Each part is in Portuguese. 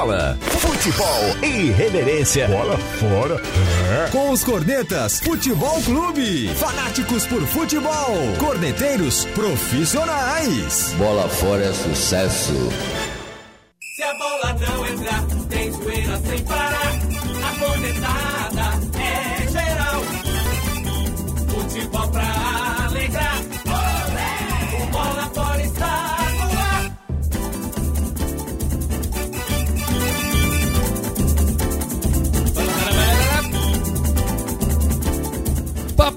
bola, futebol e irreverência. Bola fora. É. Com os cornetas, Futebol Clube. Fanáticos por futebol. Corneteiros profissionais. Bola fora é sucesso. Se a bola não entrar, tem zoeira sem parar. A cornetada é geral. Futebol pra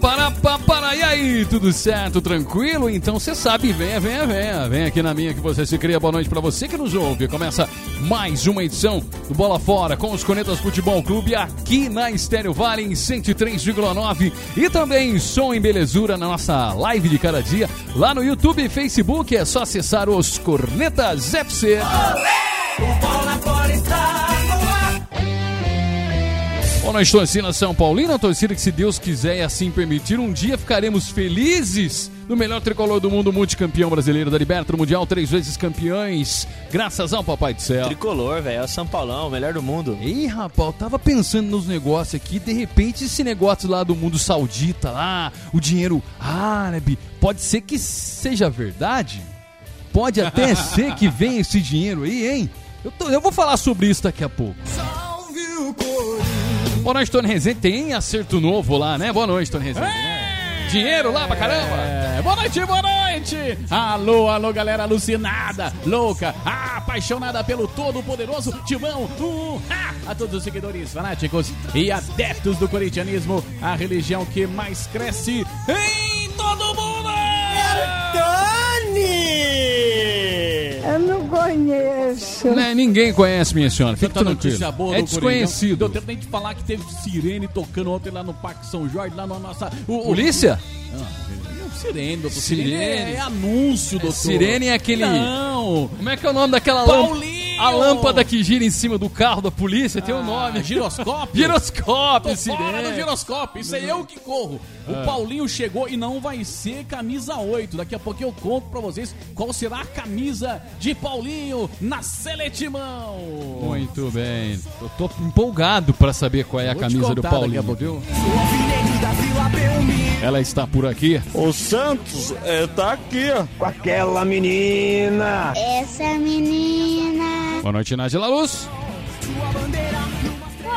Papará, papará, e aí, tudo certo, tranquilo? Então você sabe, venha, venha, venha, vem aqui na minha que você se cria. Boa noite para você que nos ouve. Começa mais uma edição do Bola Fora com os Conetas Futebol Clube aqui na Estéreo Vale em 103,9 e também som em belezura na nossa live de cada dia lá no YouTube e Facebook. É só acessar os Cornetas FC. Olé! Boa noite, torcida São Paulina, torcida que, se Deus quiser e assim permitir, um dia ficaremos felizes no melhor tricolor do mundo, multicampeão brasileiro da Liberta Mundial, três vezes campeões, graças ao Papai do Céu. Tricolor, velho, é o São Paulão, o melhor do mundo. Ih, rapaz, eu tava pensando nos negócios aqui, de repente esse negócio lá do mundo saudita, lá, o dinheiro árabe, pode ser que seja verdade? Pode até ser que venha esse dinheiro aí, hein? Eu, tô, eu vou falar sobre isso daqui a pouco. Salve o! Boa noite, Tony Rezende. Tem acerto novo lá, né? Boa noite, Tony Rezende. Né? Dinheiro lá pra caramba. É. Boa noite, boa noite. Alô, alô, galera alucinada, louca, apaixonada pelo todo-poderoso Timão. Uh, a todos os seguidores fanáticos e adeptos do corintianismo, a religião que mais cresce em todo mundo. Eu não conheço. Né, ninguém conhece, minha senhora. Fica Tanta tranquilo. notícia boa é do desconhecido. Deu tempo nem de falar que teve sirene tocando ontem lá no Parque São Jorge, lá na nossa. O, o- Polícia? Ah, sirene, doutor. Sirene. é, é anúncio, doutor. Sirene é aquele. Não. Como é que é o nome daquela Paulinho! A lâmpada que gira em cima do carro da polícia tem o um nome. Ah, giroscópio? Giroscópio, Tô fora do giroscópio, isso é eu que corro. O Ah. Paulinho chegou e não vai ser camisa 8. Daqui a pouco eu conto pra vocês qual será a camisa de Paulinho na Seletimão. Muito bem. Eu tô empolgado pra saber qual é a Vou te camisa do contar daqui a Paulinho? Ela está por aqui. O Santos é, tá aqui, ó. Com aquela menina. Essa menina. Boa noite, Nádia Luz.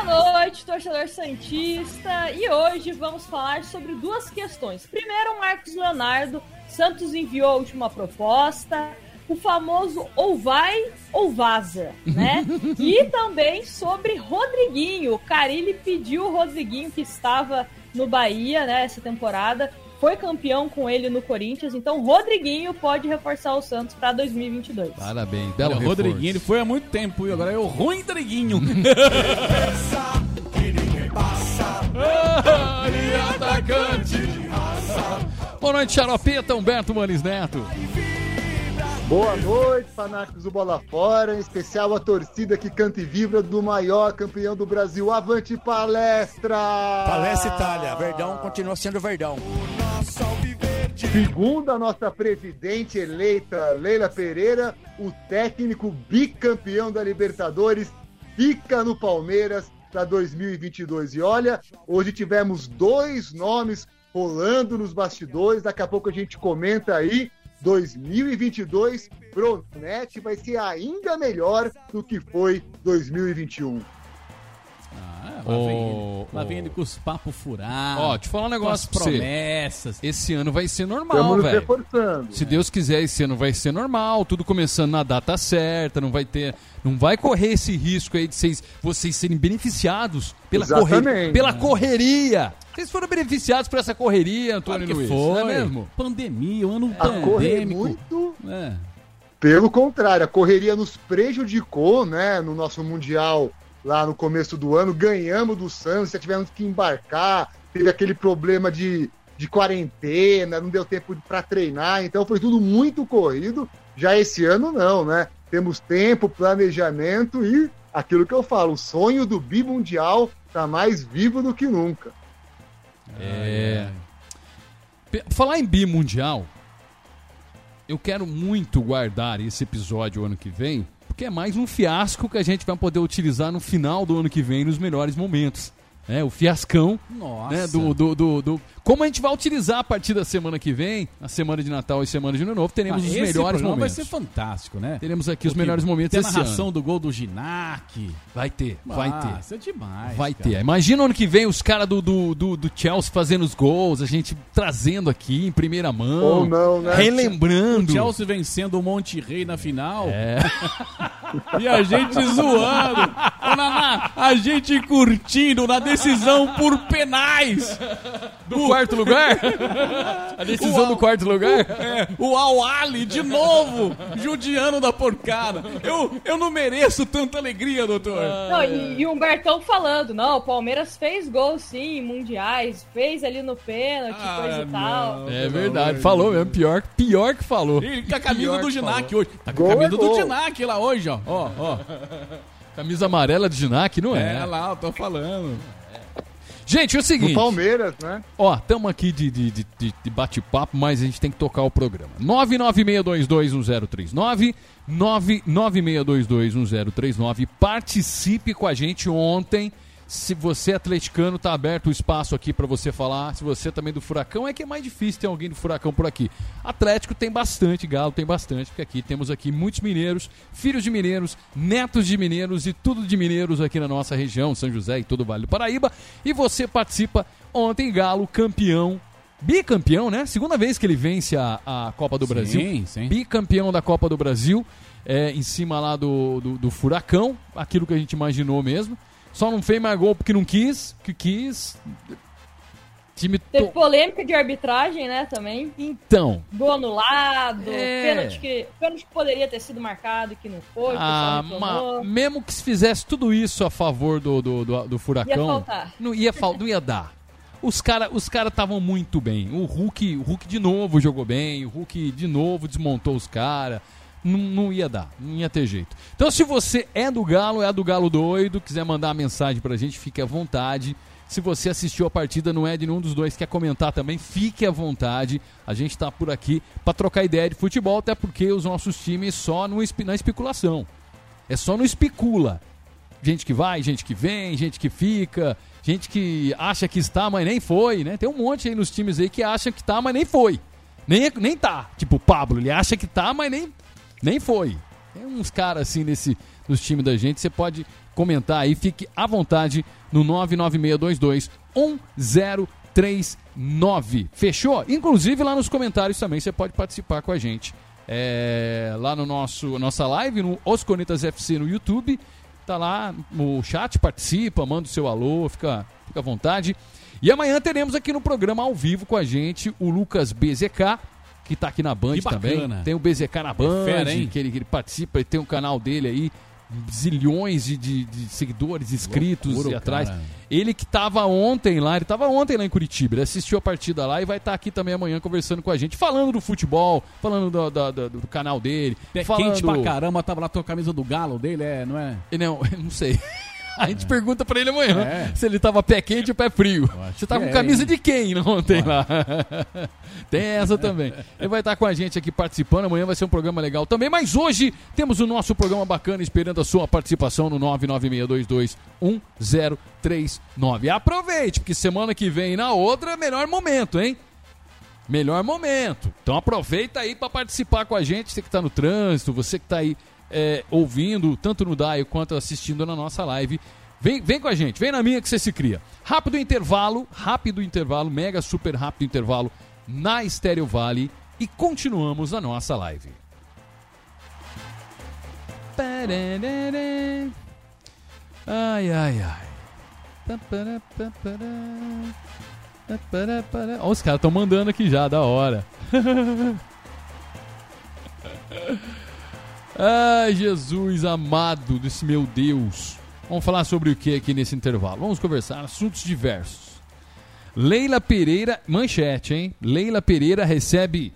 Boa noite, torcedor Santista. E hoje vamos falar sobre duas questões. Primeiro, Marcos Leonardo. Santos enviou a última proposta. O famoso ou vai ou vaza, né? e também sobre Rodriguinho. O Carilli pediu o Rodriguinho que estava no Bahia, né, essa temporada. Foi campeão com ele no Corinthians, então Rodriguinho pode reforçar o Santos para 2022. Parabéns, belo Olha. Rodriguinho, ele foi há muito tempo e agora é o ruim Rodriguinho. Boa noite, Xaropeta, Humberto Manes Neto. Boa noite, fanáticos do Bola Fora, em especial a torcida que canta e vibra do maior campeão do Brasil. Avante palestra! Palestra Itália, Verdão continua sendo Verdão. Segundo a nossa presidente eleita Leila Pereira, o técnico bicampeão da Libertadores fica no Palmeiras para 2022. E olha, hoje tivemos dois nomes rolando nos bastidores. Daqui a pouco a gente comenta aí. 2022 promete vai ser ainda melhor do que foi 2021. Ah, lá vem ele, lá vem ele com os papos furados. Ó, te falar um negócio com as você. promessas. Esse ano vai ser normal, velho. Se Deus quiser, esse ano vai ser normal, tudo começando na data certa, não vai ter, não vai correr esse risco aí de vocês, vocês serem beneficiados pela, correria, pela correria. Vocês foram beneficiados por essa correria, Antônio Claro que Luiz. foi. Não é mesmo? Pandemia, um ano A correr pandêmico. muito. É. Pelo contrário, a correria nos prejudicou, né? No nosso Mundial lá no começo do ano, ganhamos do Santos, já tivemos que embarcar, teve aquele problema de, de quarentena, não deu tempo para treinar, então foi tudo muito corrido. Já esse ano não, né? Temos tempo, planejamento e aquilo que eu falo, o sonho do bimundial tá mais vivo do que nunca. É. Pe- Falar em bimundial, eu quero muito guardar esse episódio ano que vem, porque é mais um fiasco que a gente vai poder utilizar no final do ano que vem nos melhores momentos. É, o fiascão Nossa. né, do, do, do, do- Como a gente vai utilizar a partir da semana que vem, a semana de Natal e semana de Ano Novo, teremos Ah, os esse melhores programa momentos. vai ser fantástico, né? Teremos aqui os Porque melhores momentos tem a esse narração ano. do gol do Ginac. Vai ter, vai ter. Nossa, é demais. Vai cara. ter. Imagina ano que vem os caras do, do, do, do Chelsea fazendo os gols, a gente trazendo aqui em primeira mão. Ou não, né? Relembrando. O Chelsea vencendo o Monte Rei na final. É. E a gente zoando. A gente curtindo na decisão por penais. Do quarto lugar? A decisão O- do quarto lugar? É, o Al Ali de novo, judiando da porcada. Eu, eu não mereço tanta alegria, doutor. Não, e, e o Humbertão falando, não, o Palmeiras fez gol sim, mundiais, fez ali no pênalti, Ah, coisa e tal. É verdade, falou mesmo. Pior, pior que falou. E com a camisa do Ginac hoje. Tá com a é camisa do. Ginac lá hoje, ó. Ó, ó. Camisa amarela de Ginac, não é? É lá, eu tô falando. Gente, é o No seguinte. Palmeiras, né? Ó, estamos aqui de, de, de, de- de bate-papo, mas a gente tem que tocar o programa. 996221039, 996221039. Participe com a gente ontem. Se você é atleticano, tá aberto o espaço aqui para você falar. Se você também é do Furacão, é que é mais difícil ter alguém do Furacão por aqui. Atlético tem bastante, Galo tem bastante, porque aqui temos aqui muitos mineiros, filhos de mineiros, netos de mineiros e tudo de mineiros aqui na nossa região, São José e todo o Vale do Paraíba. E você participa ontem, Galo, campeão bicampeão, né? Segunda vez que ele vence a, a Copa do Sim, Brasil. sim. Bicampeão da Copa do Brasil, é, em cima lá do, do, do Furacão, aquilo que a gente imaginou mesmo. Só não fez mais gol porque não quis, que quis. Time Teve to... polêmica de arbitragem, né, também. Então, Gol anulado, É. pênalti, que, pênalti que poderia ter sido marcado e que não foi, ah, ma- mesmo que se fizesse tudo isso a favor do, do, do, do Furacão, Ia faltar. não ia, fal- não ia dar. Os caras os cara estavam muito bem. O Hulk, o Hulk de novo jogou bem, o Hulk de novo desmontou os caras. Não, não ia dar, não ia ter jeito. Então, se você é do Galo, é do Galo doido, quiser mandar uma mensagem pra gente, fique à vontade. Se você assistiu a partida, não é de nenhum dos dois, quer comentar também, fique à vontade. A gente tá por aqui pra trocar ideia de futebol, até porque os nossos times só no, na especulação. É só no especula. Gente que vai, gente que vem, gente que fica, gente que acha que está, mas nem foi, né? Tem um monte aí nos times aí que acha que tá, mas nem foi. Nem, nem tá. Tipo, o Pablo, ele acha que tá, mas nem, nem foi. Tem uns caras assim nesse, nos times da gente, você pode comentar aí, fique à vontade no 99622 1039. Fechou? Inclusive lá nos comentários também você pode participar com a gente. É, lá no nosso nossa live, no Os Cornetas FC no YouTube. Tá lá o chat, participa, manda o seu alô, fica, fica à vontade. E amanhã teremos aqui no programa ao vivo com a gente o Lucas BZK, que tá aqui na Band também. Tem o BZK na Band, fera, hein? que, ele, que ele participa, ele tem um canal dele aí, zilhões de, de- de seguidores inscritos Loucura, e o atrás. cara. Ele que tava ontem lá, ele tava ontem lá em Curitiba, ele assistiu a partida lá e vai estar aqui também amanhã conversando com a gente, falando do futebol, falando do, do- do- do canal dele. Pé falando... quente pra caramba, tava lá com a camisa do galo dele, é, não é? Não, não sei. A gente pergunta pra ele amanhã É. se ele tava pé quente ou pé frio. Você tá com é, camisa hein? de quem ontem lá? Tem essa também. Ele vai estar com a gente aqui participando. Amanhã vai ser um programa legal também. Mas hoje temos o nosso programa bacana esperando a sua participação no 996221039. Aproveite, porque semana que vem e na outra é melhor momento, hein? Melhor momento. Então aproveita aí para participar com a gente. Você que tá no trânsito, você que tá aí é, ouvindo, tanto no DAI quanto assistindo na nossa live. Vem, vem com a gente, vem na minha que você se cria. Rápido intervalo, rápido intervalo, mega super rápido intervalo na Estéreo Vale e continuamos a nossa live. Ai, ai, ai. Os caras estão mandando aqui já, da hora. Ai, Jesus amado desse meu Deus. Vamos falar sobre o que aqui nesse intervalo? Vamos conversar assuntos diversos. Leila Pereira, manchete, hein? Leila Pereira recebe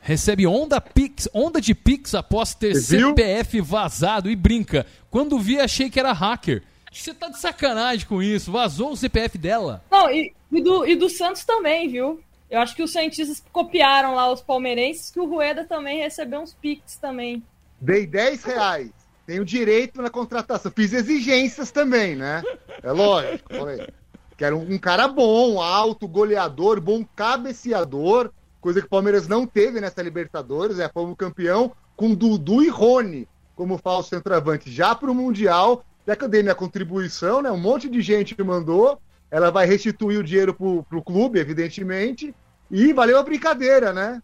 recebe onda pix, onda de pix após ter Você viu? CPF vazado e brinca. Quando vi achei que era hacker. Você tá de sacanagem com isso? Vazou o CPF dela? Não, e, e do, e do Santos também, viu? Eu acho que os cientistas copiaram lá os palmeirenses, que o Rueda também recebeu uns pics também. Dei 10 reais. Tenho direito na contratação. Fiz exigências também, né? É lógico. Falei. Quero um, um cara bom, alto, goleador, bom cabeceador, coisa que o Palmeiras não teve nessa Libertadores. É, fomos campeão com Dudu e Rony como falso centroavante já para o Mundial. Já que eu dei minha contribuição, né? Um monte de gente me mandou. Ela vai restituir o dinheiro pro, pro clube, evidentemente. E valeu a brincadeira, né?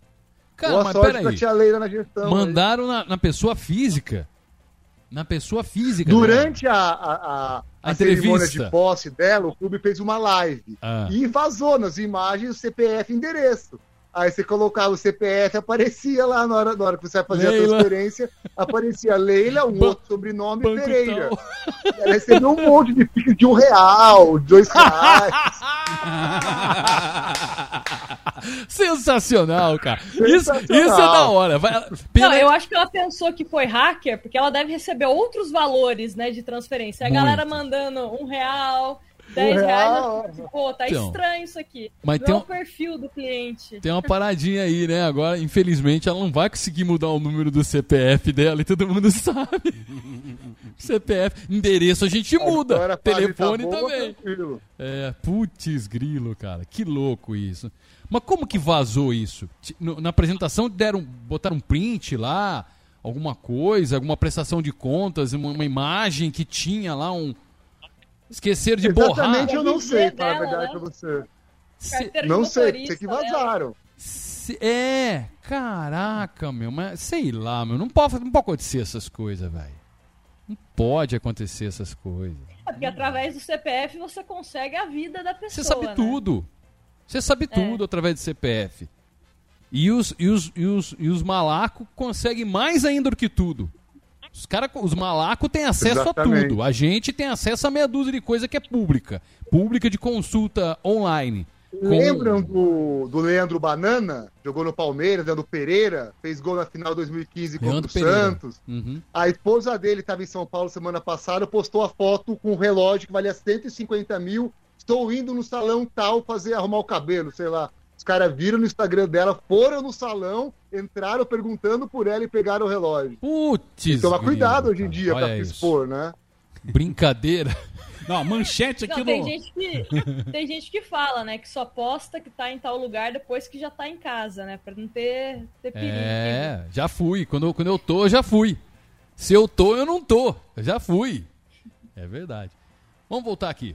Cara, Boa mas sorte peraí. tia Leila na gestão. Mandaram na, na pessoa física. Na pessoa física. Durante a, a, a, A a cerimônia entrevista. de posse dela, o clube fez uma live. Ah. E vazou nas imagens o CPF endereço. Aí você colocava o CPF, aparecia lá na hora, na hora que você vai fazer Leila. a transferência, aparecia Leila, um Ba- outro sobrenome, Banco Pereira. Ela recebeu um monte de piques de um real, de dois reais. Sensacional, cara. Isso, Sensacional. isso é da hora. Vai- pena- Não, eu acho que ela pensou que foi hacker, porque ela deve receber outros valores, né, de transferência. A Muito. galera mandando um real, dez Um reais, real. ela fica, pô, tá Então, estranho isso aqui. mas Não tem é um- o perfil do cliente. Tem uma paradinha aí, né? Agora, infelizmente, ela não vai conseguir mudar o número do CPF dela e todo mundo sabe. CPF, endereço a gente muda. Agora fase Telefone tá boa, também. tranquilo. É, putz grilo, cara. Que louco isso. Mas como que vazou isso? Na apresentação deram, botaram um print lá, alguma coisa, alguma prestação de contas, uma, uma imagem que tinha lá um. Esqueceram de borrar. Exatamente, eu não sei, falar a dela, verdade né? pra você. De Não sei, sei que dela. vazaram. Se- É, caraca, meu, mas sei lá, meu, não pode, não pode acontecer essas coisas, velho. Não pode acontecer essas coisas. É Porque através do CPF você consegue a vida da pessoa. Você sabe né? tudo. Você sabe tudo através do CPF. E os, e os, e os, e os malacos conseguem mais ainda do que tudo. Os, cara, os malacos têm acesso Exatamente. a tudo. A gente tem acesso a meia dúzia de coisa que é pública. Pública de consulta online. Com- Lembram do, do Leandro Banana? Jogou no Palmeiras, Leandro Pereira, fez gol na final 2015 contra Leandro o Pereira. Santos. Uhum. A esposa dele estava em São Paulo semana passada, postou a foto com um relógio que valia 150 mil. Estou indo no salão tal fazer arrumar o cabelo, sei lá. Os caras viram no Instagram dela, foram no salão, entraram perguntando por ela e pegaram o relógio. Putz. Toma grilo, cuidado hoje em dia Olha pra se expor, né? Brincadeira. Não, manchete aqui Não, tem no. gente, que, tem gente que fala, né, que só posta que tá em tal lugar depois que já tá em casa, né, pra não ter, ter perigo. É, já fui. Quando, quando eu tô, eu já fui. Se eu tô, eu não tô. Eu já fui. É verdade. Vamos voltar aqui.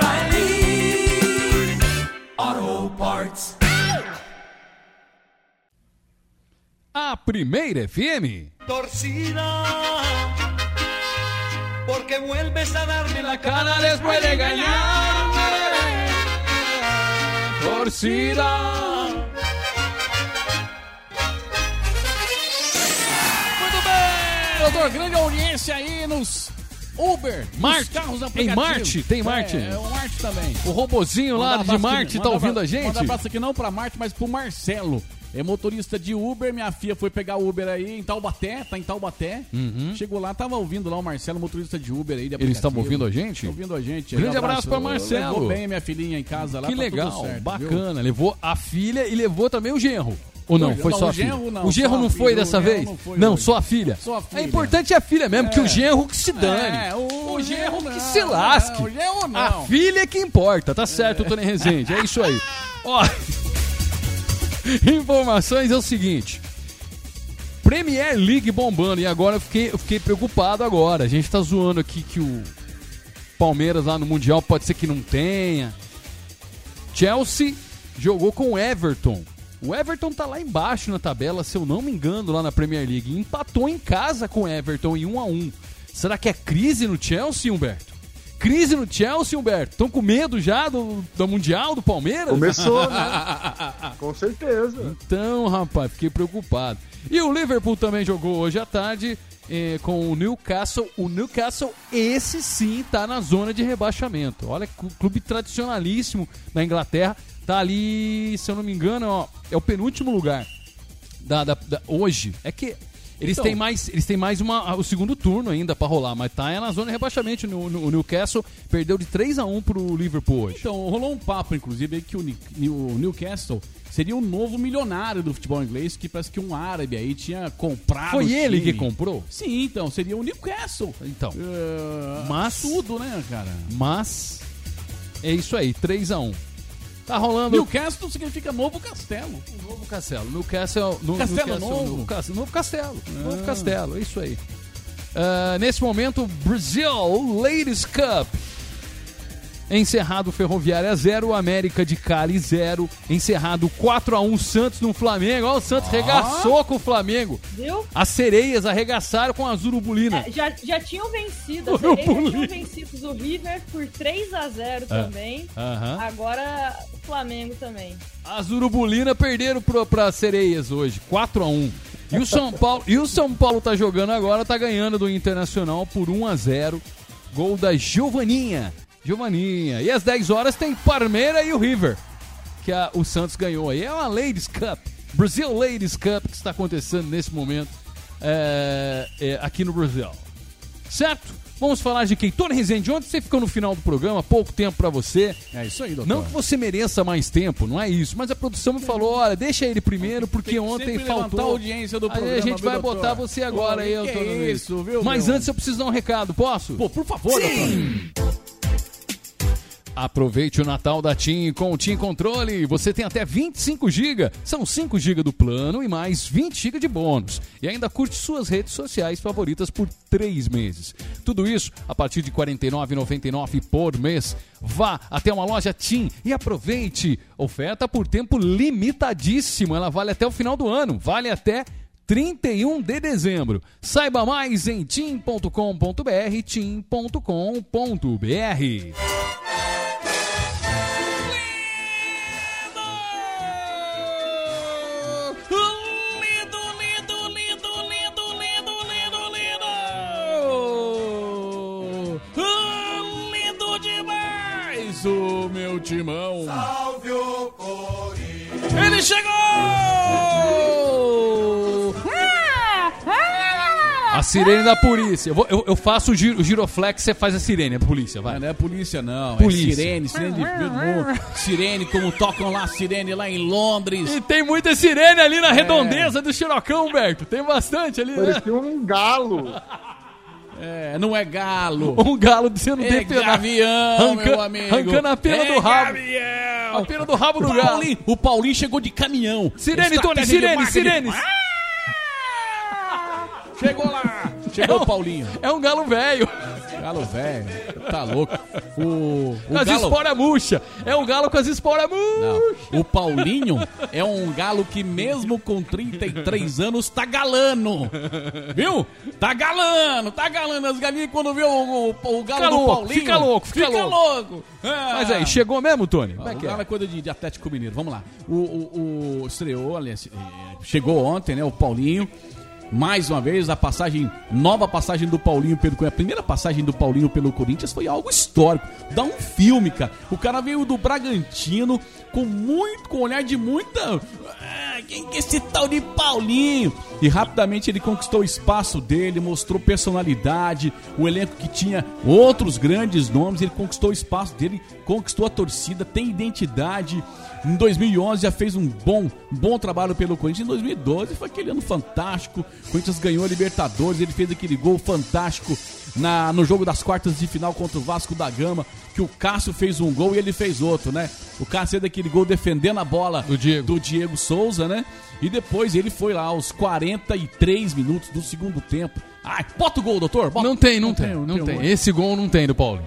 primeira FM. Torcida, porque vuelves a darme la cara después de engañarme. Torcida. Muito bem, doutor. Grande audiência aí nos Uber, Marte. nos carros Em aplicativos. Marte, tem Marte. É, é o Marte também. O robozinho lá de Marte tá ouvindo a gente? Manda abraço aqui não pra Marte, mas pro Marcelo. É motorista de Uber, minha filha foi pegar o Uber aí em Taubaté, tá em Taubaté. Uhum. Chegou lá, tava ouvindo lá o Marcelo, motorista de Uber aí. De Eles estavam ouvindo a gente? Ouvindo a gente. Grande Um abraço pra Marcelo. Levou bem minha filhinha em casa lá, Que tá legal, certo, bacana. Levou a filha e levou também o genro. Ou não, foi não, só a filha? genro não, o genro não foi dessa vez? não foi não, só a filha. Só a filha. É importante a filha mesmo, que É. o genro que se dane. É, o, o genro não, que se lasque. O genro não. A filha é que importa, tá certo, Tony Rezende? É isso aí. Ó, informações é o seguinte. Premier League bombando. E agora eu fiquei, eu fiquei preocupado agora. A gente tá zoando aqui que o Palmeiras lá no Mundial pode ser que não tenha. Chelsea jogou com o Everton. O Everton tá lá embaixo na tabela, se eu não me engano, lá na Premier League. Empatou em casa com o Everton em 1 a 1 Será que é crise no Chelsea, Humberto? Crise no Chelsea, Humberto? Estão com medo já do, do Mundial, do Palmeiras? Começou, né? Com certeza. Então, rapaz, fiquei preocupado. E o Liverpool também jogou hoje à tarde eh, com o Newcastle. O Newcastle, esse sim, tá na zona de rebaixamento. Olha, clu- clube tradicionalíssimo da Inglaterra. Tá ali, se eu não me engano, ó, é o penúltimo lugar da, da- da- hoje. É que eles Então. têm mais, eles têm mais uma, o segundo turno ainda pra rolar, mas tá é na zona de rebaixamento. No, no- o Newcastle perdeu de 3 a 1 pro Liverpool hoje. Então, rolou um papo, inclusive, aí que o, o Newcastle seria o novo milionário do futebol inglês, que parece que um árabe aí tinha comprado. Foi ele time. que comprou? Sim, então, seria o Newcastle. Então. É, Mas- Tudo, né, cara? Mas é isso aí, 3 a 1 Tá rolando. Newcastle significa novo castelo. Novo Castelo. Newcastle. No, Castelo Newcastle, novo? novo Castelo. Novo Ah. Castelo, é isso aí. Ah, nesse momento, Brazil Ladies Cup. Encerrado Ferroviária 0, América de Cali 0. Encerrado 4 a 1 Santos no Flamengo. Olha o Santos Ó. regaçou com o Flamengo. Viu? As sereias arregaçaram com a Zurubulina. É, já, já tinham vencido, as sereias tinham vencido o River por 3 a 0 Ah. também. Aham. Agora o Flamengo também. As Urubulina perderam pro, pra Sereias hoje, 4 a 1 E o São Paulo, e o São Paulo tá jogando agora, tá ganhando do Internacional por 1 a 0. Gol da Giovaninha. Giovaninha. E às 10 horas tem Parmeira e o River, que a- o Santos ganhou aí. É uma Ladies Cup, Brasil Ladies Cup que está acontecendo nesse momento é, é, aqui no Brasil. Certo? Vamos falar de quem? Tony Rezende, ontem você ficou no final do programa, pouco tempo pra você. É isso aí, doutor. Não que você mereça mais tempo, não é isso. Mas a produção me falou: olha, deixa ele primeiro, porque ontem faltou. a audiência do Aí programa, a gente vai doutor? botar você agora Pô, aí, que eu tô é isso, viu, Mas meu? antes eu preciso dar um recado, posso? Pô, por favor, doutor. Aproveite o Natal da TIM com o TIM Controle. Você tem até 25 GB. São 5 GB do plano e mais 20 GB de bônus. E ainda curte suas redes sociais favoritas por 3 meses. Tudo isso a partir de R$ 49,99 por mês. Vá até uma loja TIM e aproveite. Oferta por tempo limitadíssimo. Ela vale até o final do ano. Vale até 31 de dezembro. Saiba mais em tim.com.br, tim.com.br. meu timão! Salve o Corinthians! Ele chegou! A sirene da polícia. Eu, vou- eu- eu faço o, giro, o giroflex, você faz a sirene, a polícia, vai. Não é polícia, não. Polícia. É sirene, sirene de amor. Sirene, como tocam lá sirene lá em Londres. E tem muita sirene ali na redondeza do Xirocão, Humberto. Tem bastante ali, né? Parecia um galo. É, não é galo. Um galo sendo É depenado. gavião, Arranca- meu amigo. Arrancando a pena É do rabo. gavião. A pena do rabo do galo. Paulinho, o Paulinho chegou de caminhão. Sirene, Tony, de sirene, marketing. sirene. Chegou lá. Chegou É um- o Paulinho. É um galo velho. Galo velho. Tá louco. O, o Com as galo... esporas murcha. É um galo com as esporas murcha. Não. O Paulinho é um galo que, mesmo com 33 anos, tá galano. Viu? Tá galano, tá galano. As galinhas, quando vê o, o, o galo Fica do louco, Paulinho. fica louco, fica louco. É. Mas aí, chegou mesmo, Tony? Como é o que é? galo é coisa de, de Atlético Mineiro. Vamos lá. O, o, o estreou, aliás, eh, chegou ontem, né? O Paulinho. Mais uma vez, a passagem, nova passagem do Paulinho pelo A primeira passagem do Paulinho pelo Corinthians foi algo histórico. Dá um filme, cara. O cara veio do Bragantino com muito, com um olhar de muita. Ah, quem que é esse tal de Paulinho? E rapidamente ele conquistou o espaço dele, mostrou personalidade, o elenco que tinha outros grandes nomes, ele conquistou o espaço dele, conquistou a torcida, tem identidade. Em 2011 já fez um bom, bom trabalho pelo Corinthians. Em 2012 foi aquele ano fantástico. O Corinthians ganhou a Libertadores, ele fez aquele gol fantástico na, no jogo das quartas de final contra o Vasco da Gama, que o Cássio fez um gol e ele fez outro, né? O Cássio fez aquele gol defendendo a bola do Diego, do Diego Souza, né? E depois ele foi lá aos 43 minutos do segundo tempo. Ai, bota o gol, doutor. Bota. Não tem, não, tem, não tem. Esse gol não tem do Paulo.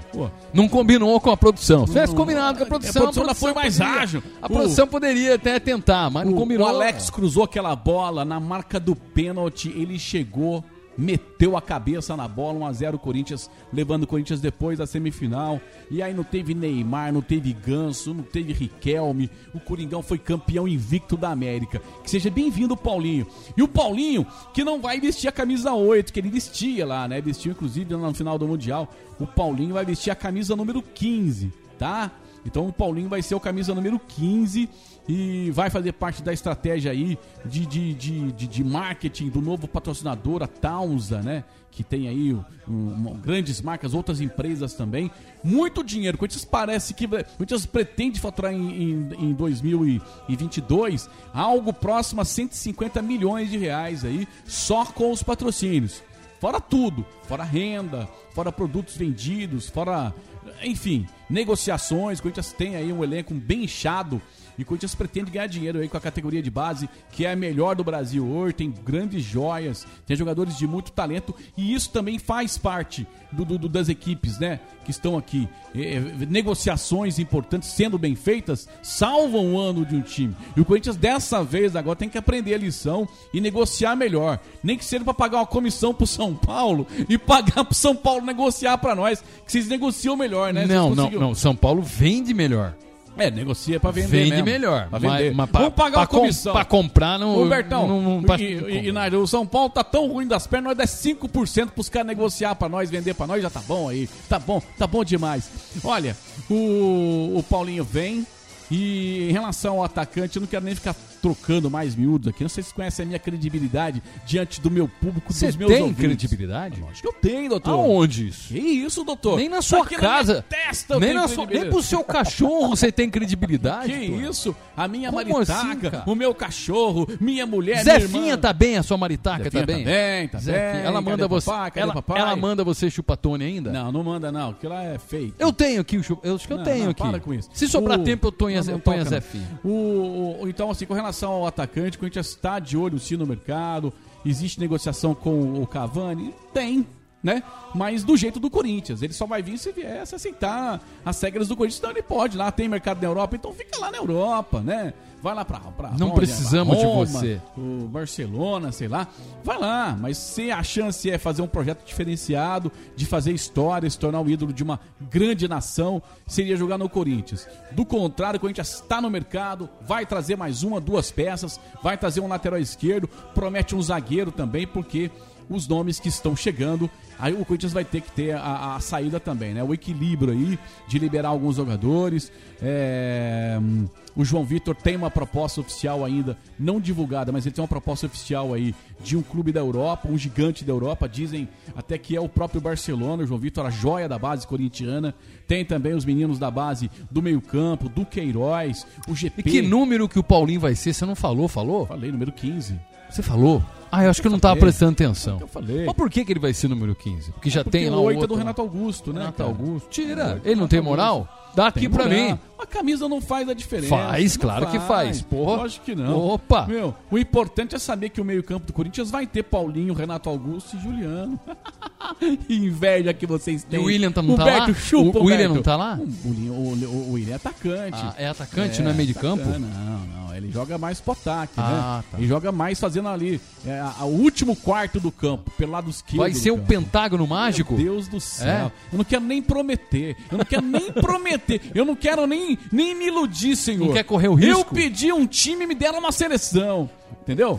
Não combinou com a produção. Se tivesse combinado com a produção, a produção ainda foi mais poderia- ágil. A O- produção poderia até tentar, mas não O- combinou. O Alex cruzou aquela bola na marca do pênalti, ele chegou, meteu a cabeça na bola, 1x0 Corinthians, levando o Corinthians depois da semifinal. E aí não teve Neymar, não teve Ganso, não teve Riquelme. O Coringão foi campeão invicto da América. Que seja bem-vindo, Paulinho. E o Paulinho, que não vai vestir a camisa 8, que ele vestia lá, né? Vestiu inclusive no final do Mundial. O Paulinho vai vestir a camisa número 15, tá? Então o Paulinho vai ser o camisa número 15 e vai fazer parte da estratégia aí de, de, de, de, de marketing do novo patrocinador, a Taunza, né? Que tem aí um, um, grandes marcas, outras empresas também. Muito dinheiro. Corinthians parece que. Corinthians pretende faturar em, em, em 2022 algo próximo a 150 milhões de reais aí, só com os patrocínios. Fora tudo, fora renda, fora produtos vendidos, fora, enfim, negociações. O Corinthians tem aí um elenco bem inchado e o Corinthians pretende ganhar dinheiro aí com a categoria de base, que é a melhor do Brasil hoje, tem grandes joias, tem jogadores de muito talento e isso também faz parte do, do- das equipes, né, que estão aqui. É, é, negociações importantes sendo bem feitas salvam o ano de um time. E o Corinthians dessa vez agora tem que aprender a lição e negociar melhor. Nem que seja para pagar uma comissão pro São Paulo e pagar pro São Paulo negociar para nós, que vocês negociam melhor, né? Não, não, não. São Paulo vende melhor. É, negocia pra vender Vende mesmo. melhor. Pra Mas- vender. mas pra- Vamos pagar pra uma com- comissão. pra comprar, não- Bertão, não- não- e, e, e, Nádia, o São Paulo tá tão ruim das pernas, nós dá 5% pros caras negociar pra nós, vender pra nós, já tá bom aí. Tá bom, tá bom demais. Olha, o, o Paulinho vem e em relação ao atacante, eu não quero nem ficar trocando mais miúdos aqui. Não sei se vocês conhecem a minha credibilidade diante do meu público, Você dos meus tem ouvintes. credibilidade? Acho que eu tenho, doutor. Aonde isso? Que isso, doutor? Nem na Tá sua aqui na casa. minha testa eu nem, na sua, nem pro seu cachorro você tem credibilidade. Que pô. isso? A minha Como maritaca, assim, o meu cachorro, minha mulher, Zefinha minha irmã. tá bem, a sua maritaca Zefinha tá bem? tá bem, tá Zefinha, bem. Ela manda você. papai? Ela, papai? ela manda você chupatone ainda? Não, não manda não, porque lá é fake. Eu tenho aqui o chup... Eu acho que eu Não, tenho não, aqui. para com isso. Se sobrar O- tempo, eu ponho, a, eu. Zefinha. O- então, assim, com relação ao atacante, o Corinthians está de olho sim no mercado. Existe negociação com o Cavani? Tem, né? Mas do jeito do Corinthians. Ele só vai vir se vier se aceitar as regras do Corinthians. Então ele pode. Lá tem mercado na Europa, então fica lá na Europa, né? Vai lá pra. pra Não onde? precisamos de Roma, você. O Barcelona, sei lá. Vai lá, mas se a chance é fazer um projeto diferenciado, de fazer história, se tornar o ídolo de uma grande nação, seria jogar no Corinthians. Do contrário, o Corinthians está no mercado, vai trazer mais uma, duas peças, vai trazer um lateral esquerdo, promete um zagueiro também, porque os nomes que estão chegando, aí o Corinthians vai ter que ter a, a saída também, né? O equilíbrio aí de liberar alguns jogadores. É, hum, o João Vitor tem uma proposta oficial ainda, não divulgada, mas ele tem uma proposta oficial aí de um clube da Europa, um gigante da Europa. Dizem até que é o próprio Barcelona. O João Vitor, a joia da base corintiana. Tem também os meninos da base do meio-campo, do Queiroz, o GP. E que número que o Paulinho vai ser? Você não falou? Falou? Falei, número 15. Você falou? Ah, eu acho que eu não tava falei. prestando atenção. Eu falei. Mas por que, que ele vai ser número 15? Porque já Porque tem lá o o 8 é outro. do lá. Renato Augusto, né? Renato cara? Augusto. Tira. Oito, Ele não tem moral? Dá aqui pra mim. A camisa não faz a diferença. Faz, Não claro que faz. Porra. Lógico que não. Opa. Meu, o importante é saber que o meio-campo do Corinthians vai ter Paulinho, Renato Augusto e Juliano. que inveja que vocês E têm. o William tá- não tá Humberto, lá? Chupa, O- o William não tá lá? O, William- o- o- William é atacante. Ah, é atacante, não é meio de campo? atacante. Não, não. Ele joga mais pro ataque, Ah, né? tá. Ele joga mais fazendo ali é, a- a- o último quarto do campo, pelo lado esquerdo. Vai ser o campo. pentágono mágico? Meu Deus do céu. É? Eu não quero nem prometer. Eu não quero nem prometer. Eu não quero nem, nem me iludir, senhor. Não quer correr o risco? Eu pedi um time e me deram uma seleção. Entendeu?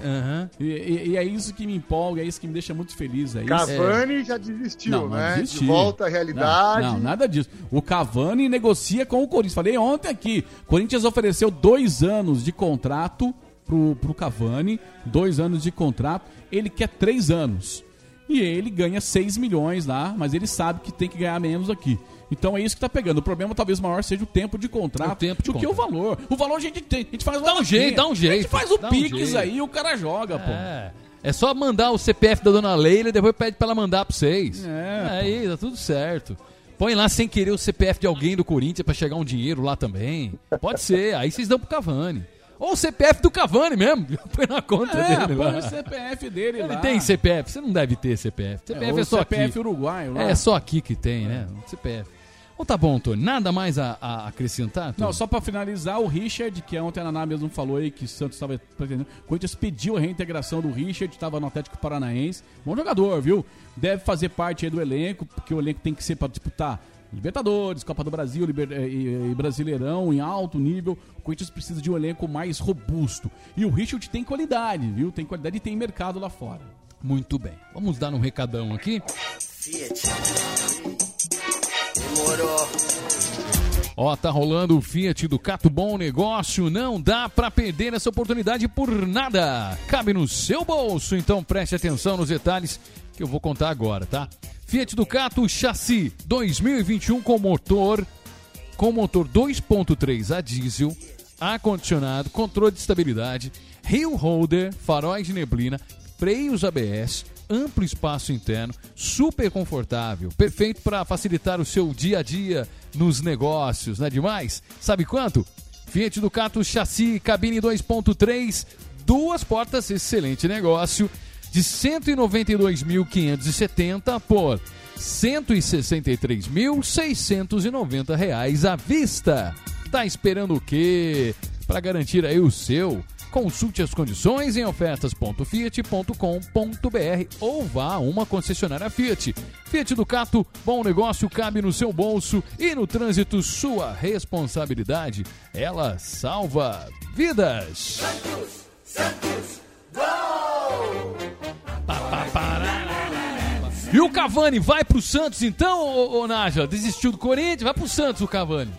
E, e- e é isso que me empolga, é isso que me deixa muito feliz. É isso. Cavani já desistiu, Não, não né? desisti. De volta à realidade. Não, não, nada disso. O Cavani negocia com o Corinthians. Falei ontem aqui. Corinthians ofereceu dois anos de contrato pro, pro Cavani. Dois anos de contrato. Ele quer três anos. E ele ganha 6 milhões lá, mas ele sabe que tem que ganhar menos aqui. Então é isso que tá pegando. O problema talvez maior seja o tempo de contrato O tempo de do que o valor. O valor a gente tem. A gente faz Dá um jeito, dá um A jeito. gente faz o Dá um Pix jeito. aí o cara joga, pô. É. É só mandar o CPF da dona Leila e depois pede pra ela mandar pra vocês. É, Aí, tá tudo certo. Põe lá sem querer o CPF de alguém do Corinthians pra chegar um dinheiro lá também. Pode ser, aí vocês dão pro Cavani. Ou o CPF do Cavani mesmo. Põe na conta É, dele põe lá. o CPF dele Ele lá. tem CPF, você não deve ter CPF. CPF é, ou só CPF aqui. uruguaio lá. É só aqui que tem, né? CPF. Então tá bom, Antônio. Nada mais a, a acrescentar? Antônio? Não, só pra finalizar, o Richard, que ontem a Naná mesmo falou aí que o Santos estava pretendendo. O Corinthians pediu a reintegração do Richard, estava no Atlético Paranaense. Bom jogador, viu? Deve fazer parte aí do elenco, porque o elenco tem que ser pra disputar Libertadores, Copa do Brasil Liber- eh, e, e Brasileirão em alto nível. O Corinthians precisa de um elenco mais robusto. E o Richard tem qualidade, viu? Tem qualidade e tem mercado lá fora. Muito bem. Vamos dar um recadão aqui. Demorou. Ó, tá rolando o Fiat Ducato Bom Negócio. Não dá pra perder essa oportunidade por nada. Cabe no seu bolso, então preste atenção nos detalhes que eu vou contar agora, tá? Fiat Ducato Chassi 2021 com motor com motor 2.3 a diesel, ar-condicionado, controle de estabilidade, Hill Holder, faróis de neblina, freios ABS, amplo espaço interno, super confortável, perfeito para facilitar o seu dia a dia nos negócios, não é demais? Sabe quanto? Fiat Ducato chassi cabine 2.3, duas portas, excelente negócio, de 192.570 por 163.690 reais à vista. Tá esperando o quê? Para garantir aí o seu, consulte as condições em ofertas.fiat.com.br ou vá a uma concessionária Fiat. Fiat Ducato, bom negócio cabe no seu bolso e no trânsito sua responsabilidade. Ela salva vidas. E o Cavani vai pro Santos então, ô, ô Naja? Desistiu do Corinthians? Vai pro Santos o Cavani.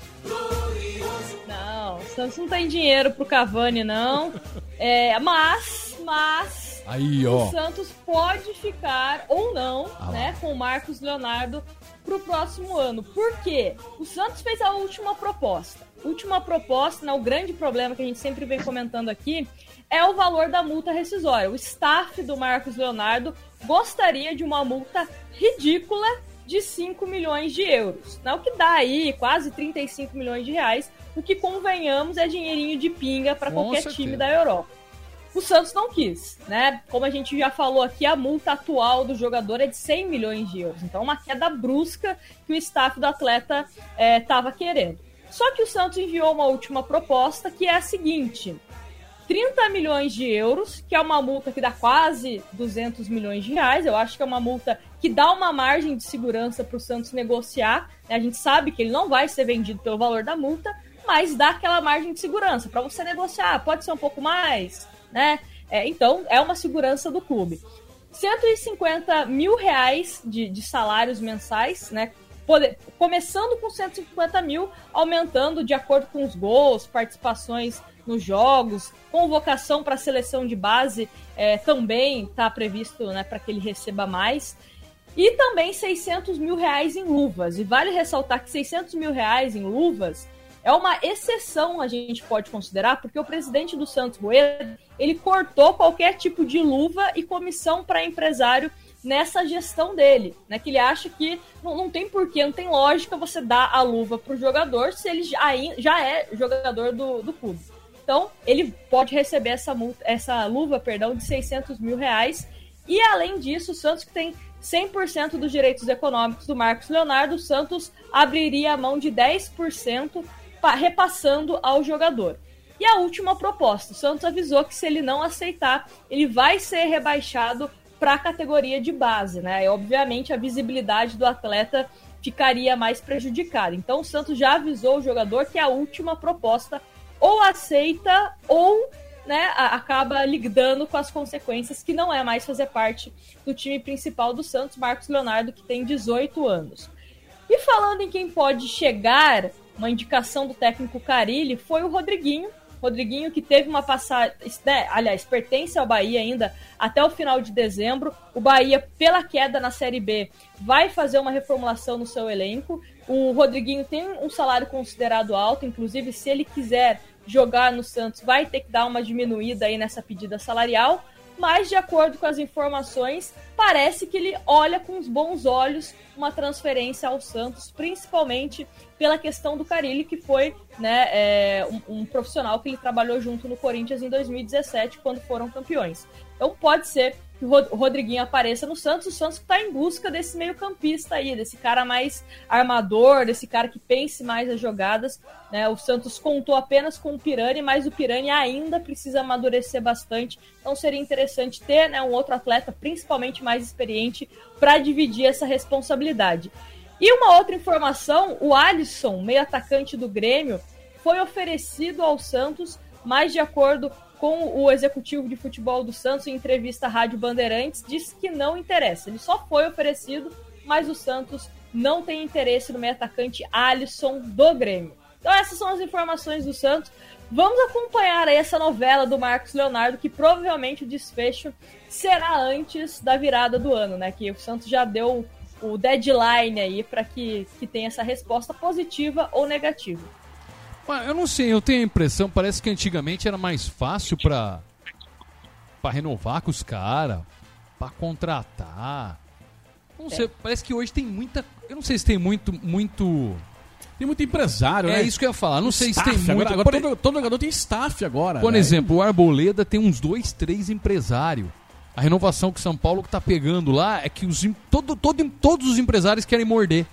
Santos não tem dinheiro pro Cavani, não. É, mas, mas. Aí, ó. O Santos pode ficar ou não, Ah lá. né, com o Marcos Leonardo pro próximo ano. Por quê? O Santos fez a última proposta. Última proposta, né, o grande problema que a gente sempre vem comentando aqui é o valor da multa rescisória. O staff do Marcos Leonardo gostaria de uma multa ridícula de 5 milhões de euros. Né? O que dá aí quase 35 milhões de reais, o que convenhamos é dinheirinho de pinga para qualquer certeza. time da Europa. O Santos não quis, né? Como a gente já falou aqui, a multa atual do jogador é de 100 milhões de euros. Então, uma queda brusca que o staff do atleta estava querendo. Só que o Santos enviou uma última proposta que é a seguinte: 30 milhões de euros, que é uma multa que dá quase 200 milhões de reais. Eu acho que é uma multa que dá uma margem de segurança para o Santos negociar. né? A gente sabe que ele não vai ser vendido pelo valor da multa, mas dá aquela margem de segurança para você negociar. Pode ser um pouco mais, né? É, então, é uma segurança do clube. 150 mil reais de, de salários mensais, né? Poder- começando com 150 mil, aumentando de acordo com os gols, participações nos jogos, convocação para a seleção de base é, também está previsto né, para que ele receba mais. E também 600 mil reais em luvas. E vale ressaltar que 600 mil reais em luvas é uma exceção, a gente pode considerar, porque o presidente do Santos Rueda, ele cortou qualquer tipo de luva e comissão para empresário nessa gestão dele, né? Que ele acha que não, não tem porquê, não tem lógica você dar a luva para o jogador se ele já, já é jogador do, do clube. Então, ele pode receber essa, multa, essa luva perdão, de 600 mil reais. E, além disso, o Santos que tem 100% dos direitos econômicos do Marcos Leonardo, o Santos abriria a mão de 10% repassando ao jogador. E a última proposta, o Santos avisou que se ele não aceitar, ele vai ser rebaixado para a categoria de base, né? E, obviamente a visibilidade do atleta ficaria mais prejudicada. Então o Santos já avisou o jogador que a última proposta ou aceita ou né, acaba lidando com as consequências que não é mais fazer parte do time principal do Santos, Marcos Leonardo, que tem 18 anos. E falando em quem pode chegar, uma indicação do técnico Carilli foi o Rodriguinho, Rodriguinho, que teve uma passagem, né, aliás, pertence ao Bahia ainda até o final de dezembro. O Bahia, pela queda na Série B, vai fazer uma reformulação no seu elenco. O Rodriguinho tem um salário considerado alto, inclusive, se ele quiser jogar no Santos, vai ter que dar uma diminuída aí nessa pedida salarial. Mas, de acordo com as informações, parece que ele olha com os bons olhos uma transferência ao Santos, principalmente pela questão do Carilli, que foi né, é, um, um, profissional que ele trabalhou junto no Corinthians em 2017, quando foram campeões. Então pode ser que o Rodriguinho apareça no Santos, o Santos está em busca desse meio campista aí, desse cara mais armador, desse cara que pense mais as jogadas. Né? O Santos contou apenas com o Pirani, mas o Pirani ainda precisa amadurecer bastante, então seria interessante ter né, um outro atleta, principalmente mais experiente, para dividir essa responsabilidade. E uma outra informação: o Alisson, meio atacante do Grêmio, foi oferecido ao Santos, mas de acordo com o executivo de futebol do Santos, em entrevista à Rádio Bandeirantes, disse que não interessa. Ele só foi oferecido, mas o Santos não tem interesse no meio atacante Alisson do Grêmio. Então essas são as informações do Santos. Vamos acompanhar aí essa novela do Marcos Leonardo, que provavelmente o desfecho será antes da virada do ano, né? Que o Santos já deu o deadline aí para que, que tenha essa resposta positiva ou negativa. Eu não sei, eu tenho a impressão, parece que antigamente era mais fácil para para renovar com os caras, para contratar. Não sei, é. parece que hoje tem muita, eu não sei se tem muito muito tem muito empresário, é né? É isso que eu ia falar. Não sei se tem muito. Agora, agora todo, todo, jogador tem staff agora. Por né? exemplo, o Arboleda tem uns dois, três empresários. A renovação que São Paulo está pegando lá é que os, todo, todo, todos os empresários querem morder.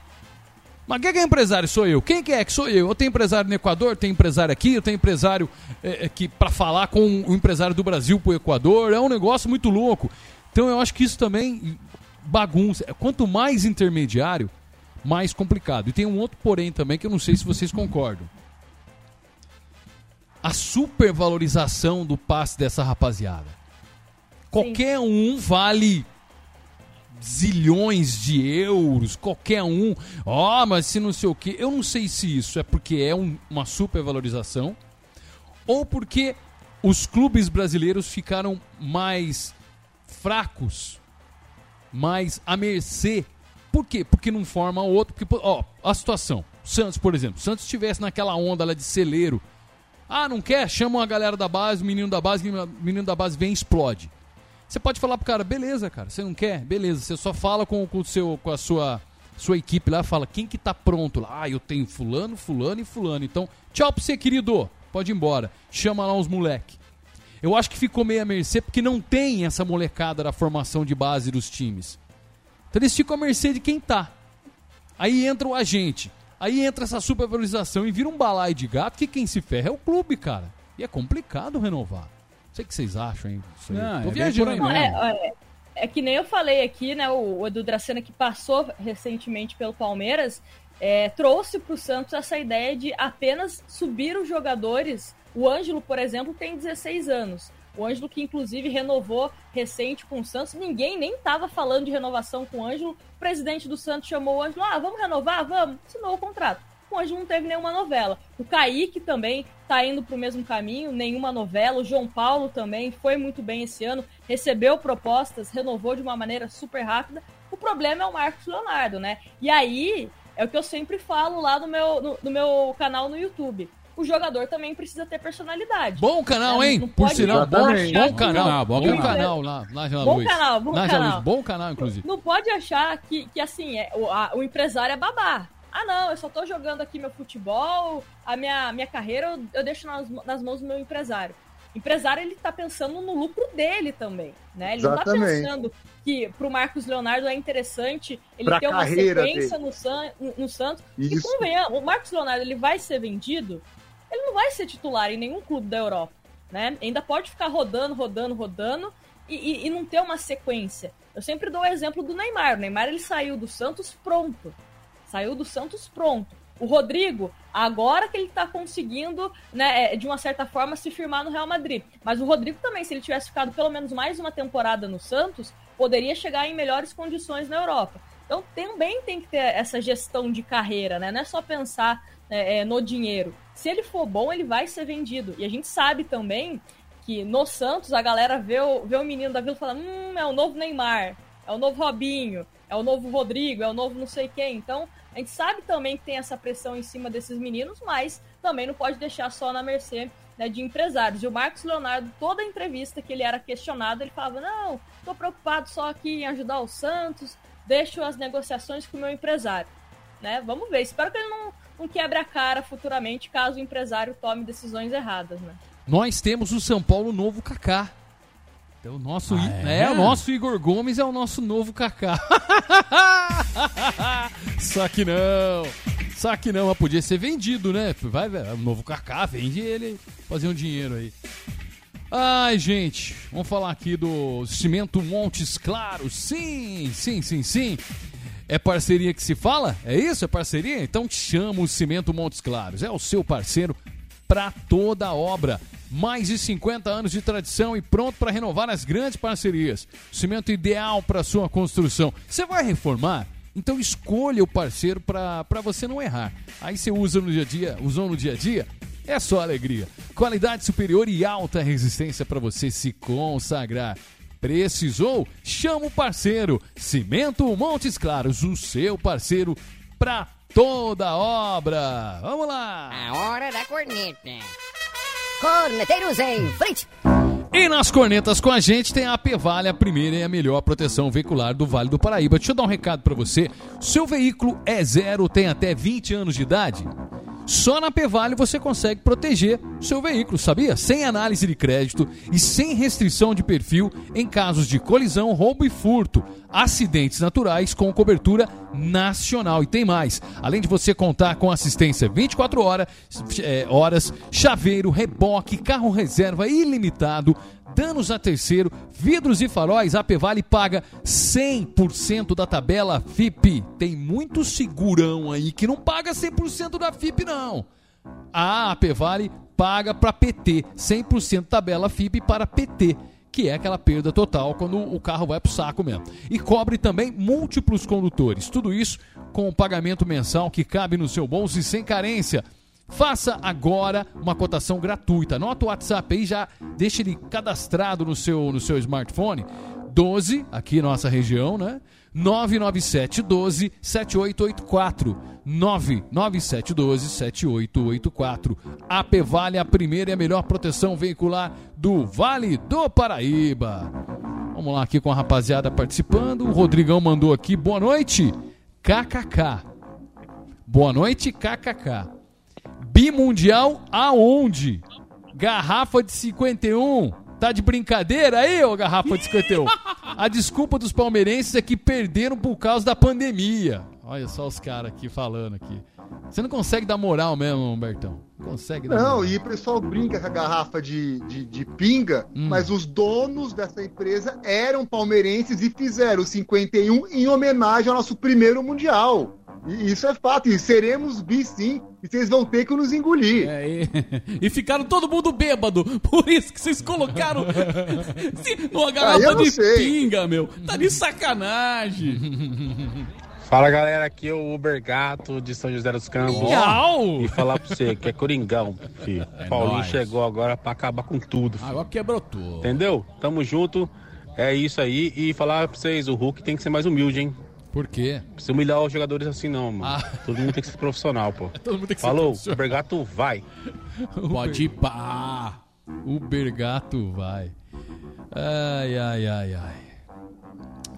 Mas quem é empresário? Sou eu. Quem que é que sou eu? Eu tenho empresário no Equador, tenho empresário aqui, eu tenho empresário é, é que para falar com o empresário do Brasil para o Equador. É um negócio muito louco. Então eu acho que isso também bagunça. Quanto mais intermediário, mais complicado. E tem um outro porém também que eu não sei se vocês concordam. A supervalorização do passe dessa rapaziada. Qualquer um vale zilhões de euros, qualquer um. Ó, oh, mas se não sei o que. Eu não sei se isso é porque é um, uma supervalorização ou porque os clubes brasileiros ficaram mais fracos, mais à mercê. Por quê? Porque não forma outro. Porque, ó, a situação. Santos, por exemplo. Santos estivesse naquela onda lá de celeiro. Ah, não quer? Chama a galera da base, o menino da base, o menino da base vem e explode. Você pode falar pro cara, beleza, cara, você não quer? Beleza, você só fala com, com, o seu, com a sua, sua equipe lá, fala quem que tá pronto lá. Ah, eu tenho fulano, fulano e fulano. Então, tchau pra você, querido. Pode ir embora. Chama lá uns moleque. Eu acho que ficou meio a mercê porque não tem essa molecada da formação de base dos times. Então eles ficam à mercê de quem tá. Aí entra o agente. Aí entra essa supervalorização e vira um balaio de gato que quem se ferra é o clube, cara. E é complicado renovar sei o que vocês acham, hein? Isso não, Tô é viajando aí, não. É, é, é, que nem eu falei aqui, né? O, o Edu Dracena, que passou recentemente pelo Palmeiras, é, trouxe para o Santos essa ideia de apenas subir os jogadores. O Ângelo, por exemplo, tem 16 anos. O Ângelo, que inclusive renovou recente com o Santos, ninguém nem estava falando de renovação com o Ângelo. O presidente do Santos chamou o Ângelo: ah, vamos renovar? Vamos. Assinou o contrato hoje não teve nenhuma novela. O Kaique também está indo para o mesmo caminho, nenhuma novela. O João Paulo também foi muito bem esse ano, recebeu propostas, renovou de uma maneira super rápida. O problema é o Marcos Leonardo, né? E aí é o que eu sempre falo lá no meu, no, no meu canal no YouTube. O jogador também precisa ter personalidade. Bom canal, Né? hein? Não Por sinal, bom, bom canal. bom Bom canal. lá, lá na Bom Luz. canal, bom Na canal. Luz. Bom canal, inclusive. Não pode achar que, que assim, é, o, a- o empresário é babá. Ah, não, eu só tô jogando aqui meu futebol, a minha, minha carreira eu, eu deixo nas, nas mãos do meu empresário. Empresário, ele tá pensando no lucro dele também, né? Ele não tá Exatamente. pensando que pro Marcos Leonardo é interessante ele Pra ter uma sequência dele. no, San, no, Santos. E Isso. convenhamos, o Marcos Leonardo, ele vai ser vendido, ele não vai ser titular em nenhum clube da Europa, né? Ainda pode ficar rodando, rodando, rodando e, e- e não ter uma sequência. Eu sempre dou o exemplo do Neymar. O Neymar ele saiu do Santos pronto. Saiu do Santos pronto. O Rodrigo, agora que ele tá conseguindo, né, é, de uma certa forma, se firmar no Real Madrid. Mas o Rodrigo também, se ele tivesse ficado pelo menos mais uma temporada no Santos, poderia chegar em melhores condições na Europa. Então também tem que ter essa gestão de carreira, né? Não é só pensar é, é, no dinheiro. Se ele for bom, ele vai ser vendido. E a gente sabe também que no Santos a galera vê o, vê o menino da vila e fala: hum, é o novo Neymar, é o novo Robinho, é o novo Rodrigo, é o novo não sei quem. Então a gente sabe também que tem essa pressão em cima desses meninos, mas também não pode deixar só na mercê né, de empresários. E o Marcos Leonardo, toda entrevista que ele era questionado, ele falava: não, tô preocupado só aqui em ajudar o Santos, deixo as negociações com o meu empresário. Né? Vamos ver. Espero que ele não, não quebre a cara futuramente caso o empresário tome decisões erradas. Né? Nós temos o São Paulo novo Kaká. Então, o nosso, I- é? é? o nosso Igor Gomes é o nosso novo Kaká. Só que não. Só que não, mas podia ser vendido, né? Vai, o novo Kaká, vende ele, fazer um dinheiro aí. Ai, gente, vamos falar aqui do Cimento Montes Claros. Sim, sim, sim, sim. É parceria que se fala? É isso? É parceria? Então chama o Cimento Montes Claros. É o seu parceiro para toda a obra. Mais de 50 anos de tradição e pronto para renovar as grandes parcerias. Cimento ideal para sua construção. Você vai reformar? Então escolha o parceiro para você não errar. Aí você usa no dia a dia, usou no dia a dia, é só alegria. Qualidade superior e alta resistência para você se consagrar. Precisou? Chama o parceiro. Cimento Montes Claros, o seu parceiro para toda obra. Vamos lá! A hora da corneta. Corneteiros em frente. E nas cornetas com a gente tem a Pevale, a primeira e a melhor proteção veicular do Vale do Paraíba. Deixa eu dar um recado para você. Seu veículo é zero, tem até 20 anos de idade? Só na Pevale você consegue proteger seu veículo, sabia? Sem análise de crédito e sem restrição de perfil em casos de colisão, roubo e furto. Acidentes naturais com cobertura nacional. E tem mais. Além de você contar com assistência 24 horas, é, horas chaveiro, reboque, carro reserva ilimitado, danos a terceiro, vidros e faróis, a Pevale paga 100% da tabela FIP. Tem muito segurão aí que não paga 100% da FIP não. A Pevale paga para PT, 100% tabela FIP para PT, que é aquela perda total quando o carro vai pro saco mesmo. E cobre também múltiplos condutores. Tudo isso com o pagamento mensal que cabe no seu bolso e sem carência. Faça agora uma cotação gratuita. Anota o WhatsApp aí, já deixa ele cadastrado no seu, no seu smartphone. 12, aqui nossa região, né? 99712 7884. 99712 7884. AP Vale, a primeira e a melhor proteção veicular do Vale do Paraíba. Vamos lá aqui com a rapaziada participando. O Rodrigão mandou aqui, boa noite, KKK. Boa noite, KKK. Bimundial aonde? Garrafa de 51. Tá de brincadeira aí, ô garrafa de 51? A desculpa dos palmeirenses é que perderam por causa da pandemia. Olha só os caras aqui falando aqui. Você não consegue dar moral mesmo, Humbertão. Não consegue dar Não, moral. e o pessoal brinca com a garrafa de, de, de pinga, Hum. mas os donos dessa empresa eram palmeirenses e fizeram o 51 em homenagem ao nosso primeiro Mundial. E isso é fato, e seremos bi sim, e vocês vão ter que nos engolir. É, e, e ficaram todo mundo bêbado. Por isso que vocês colocaram numa Ah, garrafa de sei. pinga, meu. Tá de sacanagem. Fala galera, aqui é o Uber Gato de São José dos Campos. Miau! E falar pra você que é Coringão, filho. É Paulinho nóis. chegou agora pra acabar com tudo. filho. Agora quebrou tudo. Entendeu? Tamo junto. É isso aí. E falar pra vocês, o Hulk tem que ser mais humilde, hein? Por quê? Não precisa humilhar os jogadores assim, não, mano. Todo mundo tem que ser profissional, pô. Todo mundo tem que ser Falou, o Bergato vai. Pode ir pá. O Bergato vai. Ai, ai, ai, ai.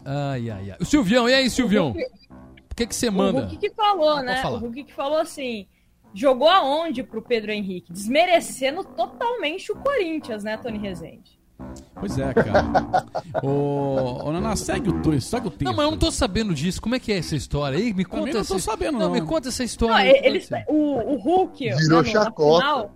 Ai, ai, ai. O Silvião, e aí, Silvião? O que que você O manda? Hulk que falou, né? O Hulk que falou assim: jogou aonde pro Pedro Henrique? Desmerecendo totalmente o Corinthians, né, Tony Rezende? Pois é, cara. ô, ô, Naná, segue o texto, segue o texto. Não, mas eu não tô sabendo disso. Como é que é essa história aí? Me conta Também não essa tô sabendo, Não, não. me conta essa Não, história. ele, o, o Hulk, Virou chacota. final,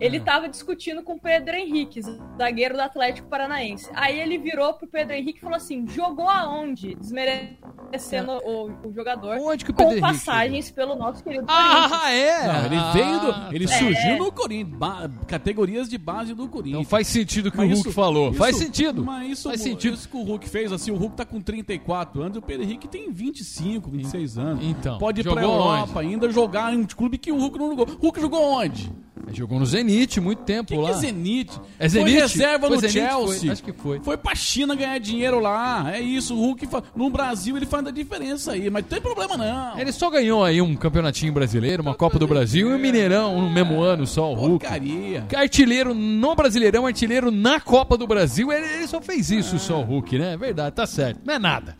ele tava discutindo com o Pedro Henrique, zagueiro do Atlético Paranaense. Aí ele virou pro Pedro Henrique e falou assim: jogou aonde? Desmerecendo o, o jogador. Onde que o com Pedro Henrique passagens pelo nosso querido Corinthians. Ah, é? Não, ele Ah. veio do. Ele É. surgiu no Corinthians. ba- categorias de base do Corinthians. Então faz sentido o que Mas o Hulk isso- falou. isso- faz sentido. Mas isso, Faz sentido. isso que o Hulk fez, assim, o Hulk tá com 34 anos e o Pedro Henrique tem 25, 26 anos. Então, Pode ir pra Europa ainda jogar em um clube que o Hulk não jogou. O Hulk jogou onde? Jogou no Zenit muito tempo Que lá. que é Zenit? É Zenit? Foi reserva Foi no Zenit? Chelsea. Foi, acho que foi. Foi pra China ganhar dinheiro lá. É isso, o Hulk fa- no Brasil ele faz a diferença aí, mas não tem problema não. Ele só ganhou aí um campeonatinho brasileiro, uma Copa do Brasil e um Mineirão no mesmo ano só, o Hulk. Porcaria. Artilheiro no Brasileirão, artilheiro na Copa do Brasil. Ele, ele só fez isso, só o Hulk, né? É verdade, tá certo. Não é nada.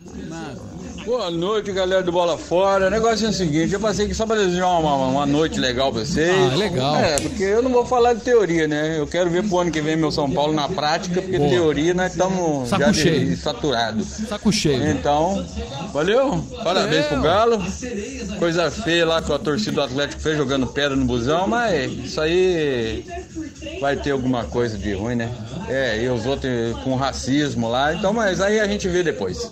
Boa noite, galera do Bola Fora. O negócio é o seguinte, eu passei aqui só pra desejar uma, uma noite legal pra vocês. Ah, legal. É, porque eu não vou falar de teoria, né? Eu quero ver pro ano que vem meu São Paulo na prática, porque Boa. teoria nós estamos já de- cheio. saturados. Saco cheio. Então, valeu. Parabéns pro Galo. Coisa feia lá que a torcida do Atlético fez jogando pedra no busão, mas isso aí vai ter alguma coisa de ruim, né? É, e os outros com racismo lá, então, mas aí a gente vê depois.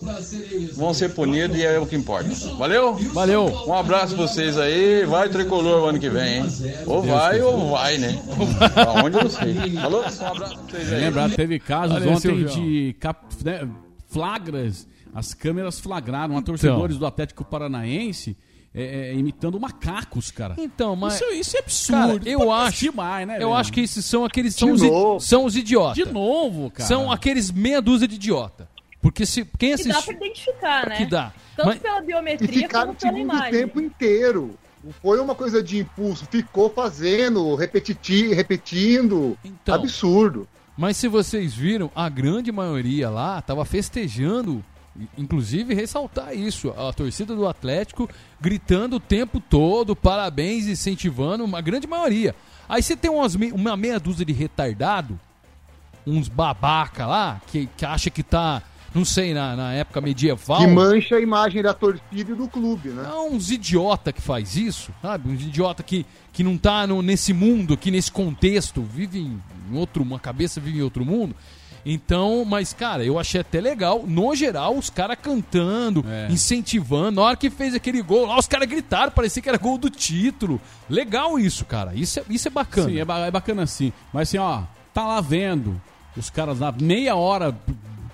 Vão ser punidos e é o que importa. Valeu? Valeu. Um abraço pra vocês aí. Vai tricolor o ano que vem, hein? Ou vai ou vai, né? Aonde eu não sei. Falou? Um abraço pra vocês aí. Lembrar, teve casos Valeu, ontem de cap- né, flagras. As câmeras flagraram a torcedores do Atlético Paranaense é, é, imitando macacos, cara. Então, mas. Isso, isso é absurdo. Cara, eu Pode acho. demais, né, eu velho? acho que esses são aqueles. São, os, são os idiotas. De novo, cara. São aqueles meia dúzia de idiota. Porque se quem Que dá assiste. pra identificar, né? Que dá. Tanto Mas- pela E biometria ficaram como o pela imagem. tempo inteiro. Não foi uma coisa de impulso, ficou fazendo, repetiti, repetindo. Então. Absurdo. Mas se vocês viram, a grande maioria lá tava festejando, inclusive ressaltar isso, a torcida do Atlético gritando o tempo todo, parabéns, incentivando, uma grande maioria. Aí você tem umas, me- uma meia dúzia de retardado, uns babaca lá, que, que acha que tá, não sei, na, na época medieval. Que mancha a imagem da torcida e do clube, né? Não, uns idiota que faz isso, sabe? Uns idiota que, que não tá no- nesse mundo, aqui nesse contexto, vive em em outro, uma cabeça vive em outro mundo. Então, mas cara, eu achei até legal, no geral, os caras cantando, É. incentivando. Na hora que fez aquele gol lá, os caras gritaram, parecia que era gol do título. Legal isso, cara. Isso é, isso é bacana. Sim, é, ba- é bacana assim. Mas assim, ó, tá lá vendo os caras lá meia hora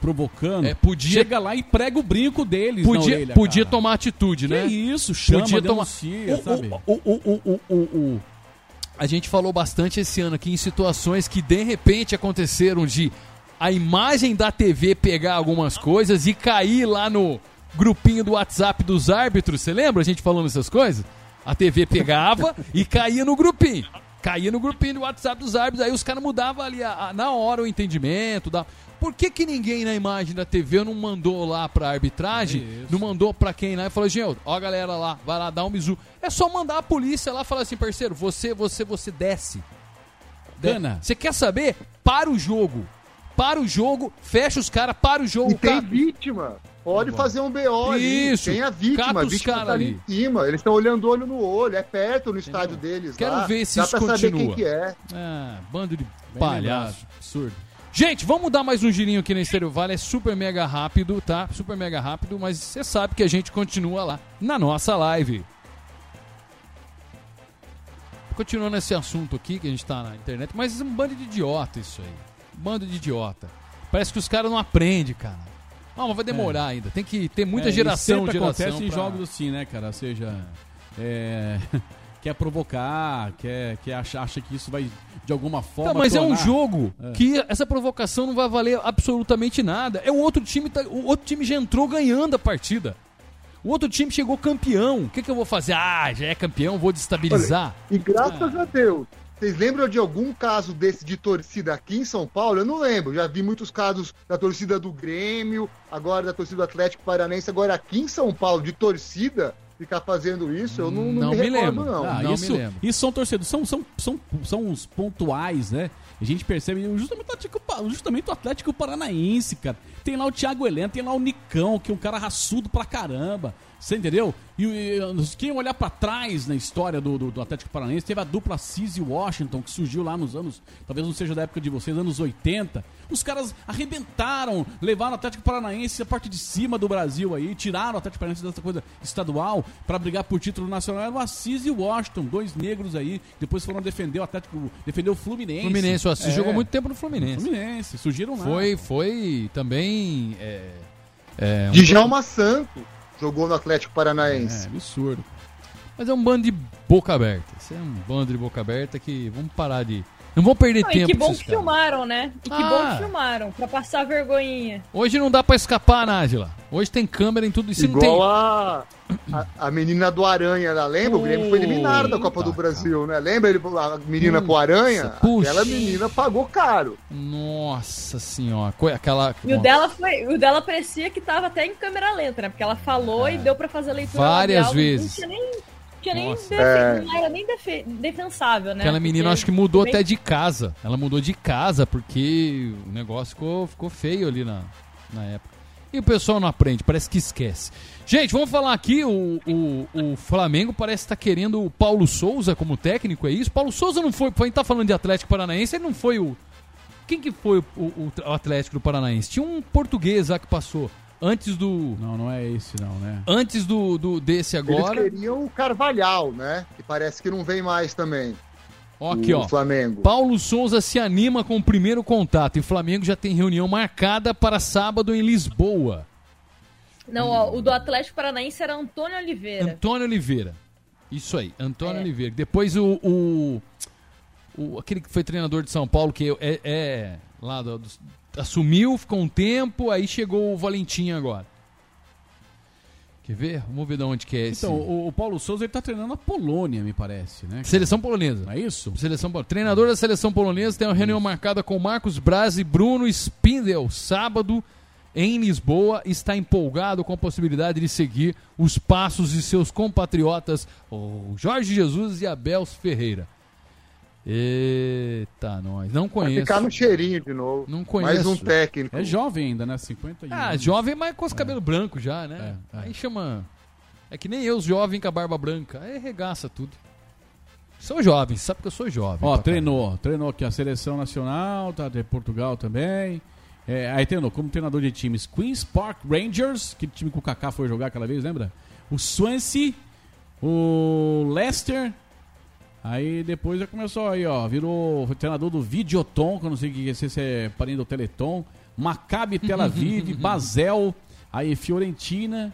provocando. É, podia- Chega lá e prega o brinco deles Podia, orelha, podia cara. tomar atitude, Que né? isso, chama, podia tomar. denuncia, sabe? O, o, o- A gente falou bastante esse ano aqui em situações que de repente aconteceram de a imagem da TV pegar algumas coisas e cair lá no grupinho do WhatsApp dos árbitros. Você lembra a gente falando essas coisas? A TV pegava e caía no grupinho. Caía no grupinho do WhatsApp dos árbitros, aí os caras mudavam ali a- a- na hora o entendimento. Da... Por que, que ninguém na imagem da TV não mandou lá pra arbitragem, não mandou pra quem lá e falou, gente, ó a galera lá, vai lá dar um bisu. É só mandar a polícia lá e falar assim, parceiro, você, você, você desce. Gana. Você quer saber? Para o jogo. Para o jogo, fecha os caras, para o jogo. E tem cara. vítima. Pode fazer um BO ali. Isso. Tem a vítima. Cata A os vítima tá ali ali. em cima. Eles estão olhando olho no olho. É perto no estádio deles. Quero lá. ver se Dá isso pra saber continua. quem que é. Ah, bando de Bem palhaço. lembrado. Absurdo. Gente, vamos dar mais um girinho aqui na Estéreo Vale. É super mega rápido, tá? Super mega rápido, mas você sabe que a gente continua lá na nossa live. Continuando esse assunto aqui que a gente tá na internet, mas é um bando de idiota isso aí. Um bando de idiota. Parece que os caras não aprendem, cara. Não, mas vai demorar ainda. Tem que ter muita É, geração, geração. acontece em pra- jogos assim, né, cara? Ou seja, é, quer provocar, quer, quer acha, acha que isso vai de alguma forma. Tá, mas é um tornar- jogo É. que essa provocação não vai valer absolutamente nada. É o outro time, tá, o outro time já entrou ganhando a partida. O outro time chegou campeão. O que, que eu vou fazer? Ah, já é campeão, vou destabilizar. E graças a Deus, vocês lembram de algum caso desse de torcida aqui em São Paulo? Eu não lembro. Já vi muitos casos da torcida do Grêmio, agora da torcida do Atlético Paranaense. Agora aqui em São Paulo, de torcida, ficar fazendo isso, eu não, não, Não me, me recordo, lembro. não. Ah, Não isso, me lembro. isso são torcedores, são, são, são, são os pontuais, né? A gente percebe justamente o Atlético, justamente o Atlético Paranaense, cara. Tem lá o Thiago Helena, tem lá o Nicão, que é um cara raçudo pra caramba. Você entendeu? E, e, quem olhar pra trás na história do, do, do Atlético Paranaense, teve a dupla Cis e Washington, que surgiu lá nos anos, talvez não seja da época de vocês, anos 80. Os caras arrebentaram, levaram o Atlético Paranaense a parte de cima do Brasil aí, tiraram o Atlético Paranaense dessa coisa estadual pra brigar por título nacional. Era o Assis e o Washington, dois negros aí, depois foram defender o Atlético, defender o Fluminense. Fluminense, o Assis É. jogou muito tempo no Fluminense. Fluminense, surgiram lá. Foi, foi também. É, é, um- Djalma Santos jogou no Atlético Paranaense. É, absurdo. Mas é um bando de boca aberta. Isso é um bando de boca aberta que vamos parar de. Não vamos perder Não, e tempo que com bom esses que caras. filmaram, né? E que Ah. bom que filmaram, pra passar vergonhinha. Hoje não dá pra escapar, Nájila. Hoje tem câmera em tudo isso. não tem... Igual a, a, a menina do Aranha lá, lembra? O Grêmio foi eliminado da Copa do Brasil, né? Lembra ele, a menina pro Aranha? puxa. Aquela menina pagou caro. Nossa senhora. Aquela. E o dela foi, o dela parecia que tava até em câmera lenta, né? Porque ela falou e deu pra fazer a leitura É. Várias labial, vezes. Não tinha nem, tinha nem Nossa. defe- É. não era nem defe- defensável, né? Aquela menina Porque acho que mudou bem- até de casa. Ela mudou de casa porque o negócio ficou, ficou feio ali na, na época. E o pessoal não aprende, parece que esquece. Gente, vamos falar aqui, o, o, o Flamengo parece estar querendo o Paulo Souza como técnico, é isso? Paulo Souza não foi, a gente tá falando de Atlético Paranaense, ele não foi o... Quem que foi o, o- o Atlético do Paranaense? Tinha um português lá que passou, antes do... Não, não é esse não, né? Antes do, do desse agora... Eles queriam o Carvalhal, né? Que parece que não vem mais também. Ó, aqui, o ó. Flamengo. Paulo Souza se anima com o primeiro contato e o Flamengo já tem reunião marcada para sábado em Lisboa. Não, ó, o do Atlético Paranaense era Antônio Oliveira. Antônio Oliveira. Isso aí, Antônio Oliveira. Depois o, o, o- aquele que foi treinador de São Paulo, que é, é lá do- do- assumiu, ficou um tempo, aí chegou o Valentim agora. Quer ver? Vamos ver de onde que é esse. Então, o, o Paulo Souza ele tá treinando a Polônia, me parece, né? Seleção polonesa. Não é isso? Seleção pol- Treinador da seleção polonesa tem uma reunião marcada com Marcos Braz e Bruno Spindel, sábado em Lisboa. Está empolgado com a possibilidade de seguir os passos de seus compatriotas, o Jorge Jesus e Abel Ferreira. Eita, nós. Não Vai conheço. ficar no cheirinho de novo. Não conheço. Mais um técnico. É jovem ainda, né? 50 Ah, jovem, mas com os cabelos brancos já, né? É, é. Aí chama. É que nem eu, os jovens com a barba branca. Aí regaça tudo. Sou jovem, sabe que eu sou jovem. Ó, treinou. Treinou aqui a seleção nacional, tá de Portugal também. É, aí treinou como treinador de times Queen's Park Rangers, que time que o Kaká foi jogar aquela vez, lembra? O Swansea, o Leicester. Aí depois já começou aí, ó. Virou treinador do Videoton, que eu não sei o que é, se é parente do Teleton. Maccabi Tel Aviv, Basel, aí Fiorentina,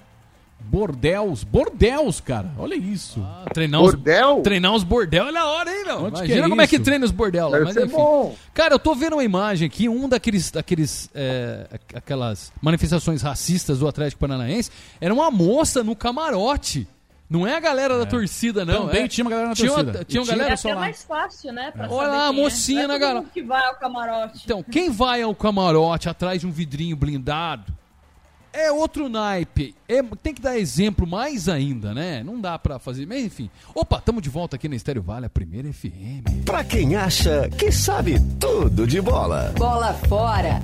Bordels. Bordels, cara. Olha isso. Treinar uns, Bordel? treinar uns bordel é na hora, hein, meu? Onde Imagina é como é que isso? treina os bordel. Deve Mas ser enfim. bom. Cara, eu tô vendo uma imagem aqui, um daqueles, daqueles é, aqu- aquelas manifestações racistas do Atlético Paranaense, era uma moça no camarote. Não é a galera da torcida, não. Também é. tinha uma galera na tinha torcida. Uma, tinha uma tinha galera É até mais fácil, né? Pra Olha saber lá, a é. mocinha, é né, cara? mundo que vai ao camarote. Então, quem vai ao camarote atrás de um vidrinho blindado é outro naipe. É- tem que dar exemplo mais ainda, né? Não dá pra fazer. Mas enfim. Opa, tamo de volta aqui na Estéreo Vale, a primeira FM. Pra quem acha que sabe tudo de bola. Bola fora.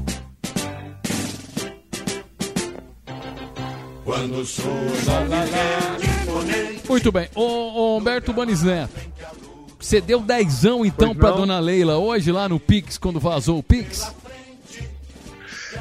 Quando surge alguém Muito bem. Ô, Humberto Banes Neto. Você deu dezão então não. dona Leila hoje lá no Pix, quando vazou o Pix?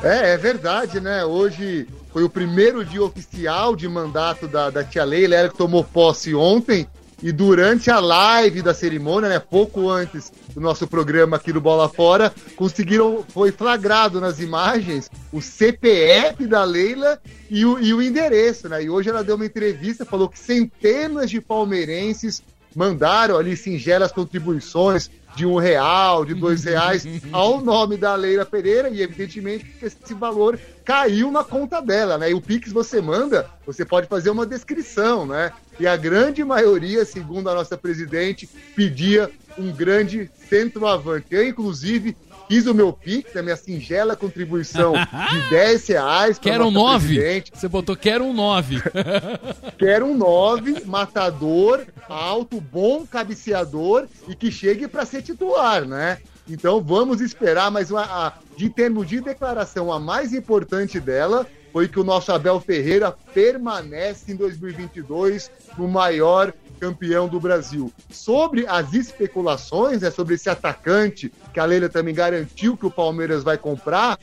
É, é verdade, né? Hoje foi o primeiro dia oficial de mandato da, da tia Leila, ela que tomou posse ontem. E durante a live da cerimônia, né, pouco antes do nosso programa aqui do Bola Fora, conseguiram, foi flagrado nas imagens o CPF da Leila e o, e o endereço, né? E hoje ela deu uma entrevista, falou que centenas de palmeirenses mandaram ali singelas contribuições de um real, de dois reais, ao nome da Leila Pereira, e evidentemente esse valor caiu na conta dela, né? E o Pix você manda, você pode fazer uma descrição, né? E a grande maioria, segundo a nossa presidente, pedia um grande centroavante. Eu, inclusive, fiz o meu Pix, a minha singela contribuição de 10 reais. Quero um nossa 9. presidente. Você botou quero um 9. Quero um 9, matador, alto, bom cabeceador e que chegue para ser titular, né? Então vamos esperar, mas uma, a, de termos de declaração, a mais importante dela foi que o nosso Abel Ferreira permanece em 2022 no maior campeão do Brasil. Sobre as especulações, né, sobre esse atacante que a Leila também garantiu que o Palmeiras vai comprar,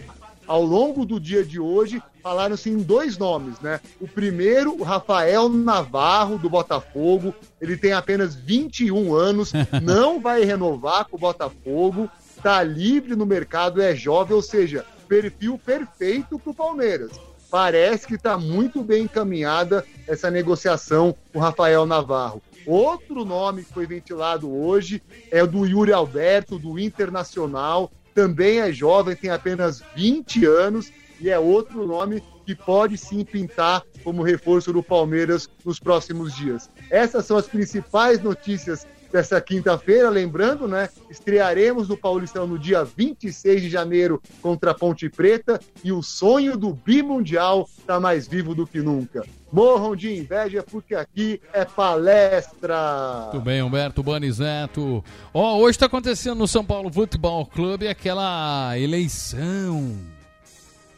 ao longo do dia de hoje, falaram-se em dois nomes, né? O primeiro, o Rafael Navarro, do Botafogo. Ele tem apenas 21 anos, não vai renovar com o Botafogo, tá livre no mercado, é jovem, ou seja, perfil perfeito para o Palmeiras. Parece que está muito bem encaminhada essa negociação com o Rafael Navarro. Outro nome que foi ventilado hoje é o do Yuri Alberto, do Internacional. Também é jovem, tem apenas 20 anos e é outro nome que pode sim pintar como reforço do Palmeiras nos próximos dias. Essas são as principais notícias dessa quinta-feira, lembrando, né? Estrearemos no Paulistão no dia 26 de janeiro contra a Ponte Preta e o sonho do bimundial está mais vivo do que nunca. Morram de inveja porque aqui é palestra. Muito bem, Humberto Banes Neto. Ó, hoje está acontecendo no São Paulo Futebol Clube aquela eleição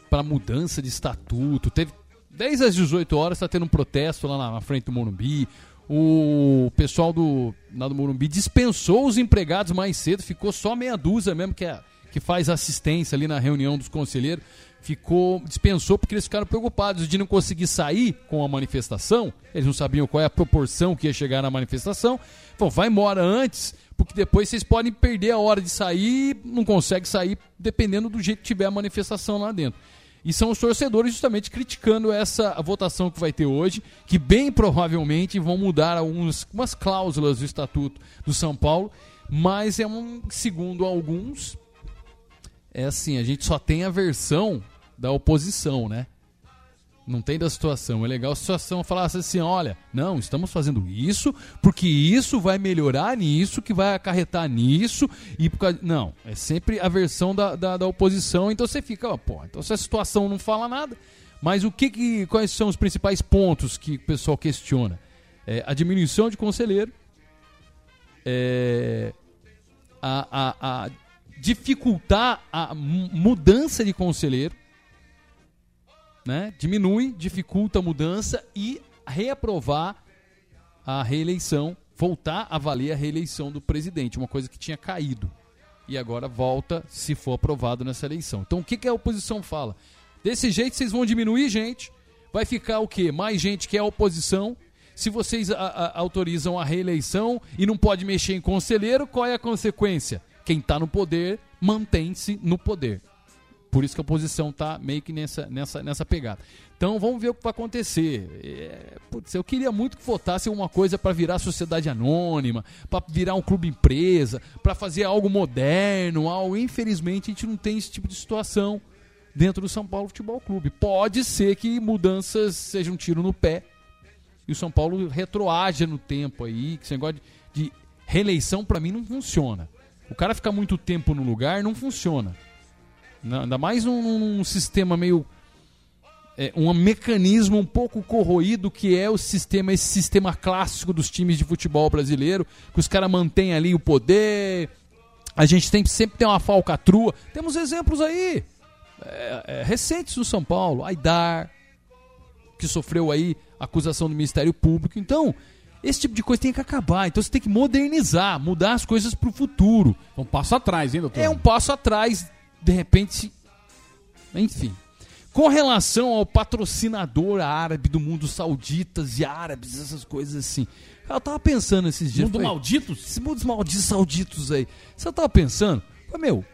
para mudança de estatuto. Teve 10 às 18 horas, está tendo um protesto lá na frente do Morumbi. O pessoal do, lá do Morumbi dispensou os empregados mais cedo, ficou só meia dúzia mesmo que, é, que faz assistência ali na reunião dos conselheiros. Ficou, dispensou porque eles ficaram preocupados de não conseguir sair com a manifestação. Eles não sabiam qual é a proporção que ia chegar na manifestação. Falou, vai embora antes, porque depois vocês podem perder a hora de sair, não consegue sair, dependendo do jeito que tiver a manifestação lá dentro. E são os torcedores justamente criticando essa votação que vai ter hoje, que bem provavelmente vão mudar algumas umas cláusulas do Estatuto do São Paulo, mas é um, segundo alguns, é assim, a gente só tem a versão da oposição, né? Não tem da situação. É legal a situação falar assim: olha, não, estamos fazendo isso porque isso vai melhorar nisso, que vai acarretar nisso. e por causa... Não, é sempre a versão da, da, da oposição. Então você fica, ó, pô, então se a situação não fala nada. Mas o que, que quais são os principais pontos que o pessoal questiona? É, a diminuição de conselheiro, é, a, a, a dificultar a mu- mudança de conselheiro né? Diminui, dificulta a mudança e reaprovar a reeleição, voltar a valer a reeleição do presidente, uma coisa que tinha caído. E agora volta se for aprovado nessa eleição. Então o que, que a oposição fala? Desse jeito vocês vão diminuir gente, vai ficar o quê? Mais gente que é a oposição. Se vocês a- a- autorizam a reeleição e não pode mexer em conselheiro, qual é a consequência? Quem está no poder mantém-se no poder. Por isso que a oposição tá meio que nessa, nessa, nessa pegada. Então vamos ver o que vai acontecer. É, putz, eu queria muito que votasse uma coisa para virar sociedade anônima, para virar um clube empresa, para fazer algo moderno, algo. Infelizmente a gente não tem esse tipo de situação dentro do São Paulo Futebol Clube. Pode ser que mudanças sejam um tiro no pé e o São Paulo retroaja no tempo aí, que esse negócio de, de reeleição para mim não funciona. O cara ficar muito tempo no lugar não funciona. Não, Ainda mais num, num sistema meio. É, um mecanismo um pouco corroído que é o sistema, esse sistema clássico dos times de futebol brasileiro, que os caras mantêm ali o poder. A gente tem, sempre tem uma falcatrua. Temos exemplos aí é, é, recentes do São Paulo. Aidar, que sofreu aí acusação do Ministério Público. Então, esse tipo de coisa tem que acabar. Então você tem que modernizar, mudar as coisas para o futuro. Um passo atrás, hein, doutor? É um passo atrás, de repente. Enfim. Com relação ao patrocinador árabe do mundo sauditas e árabes, essas coisas assim. Eu tava pensando esses dias. Mundo falei, malditos? Esses mundos malditos sauditos aí. Você tava pensando? Falei, meu.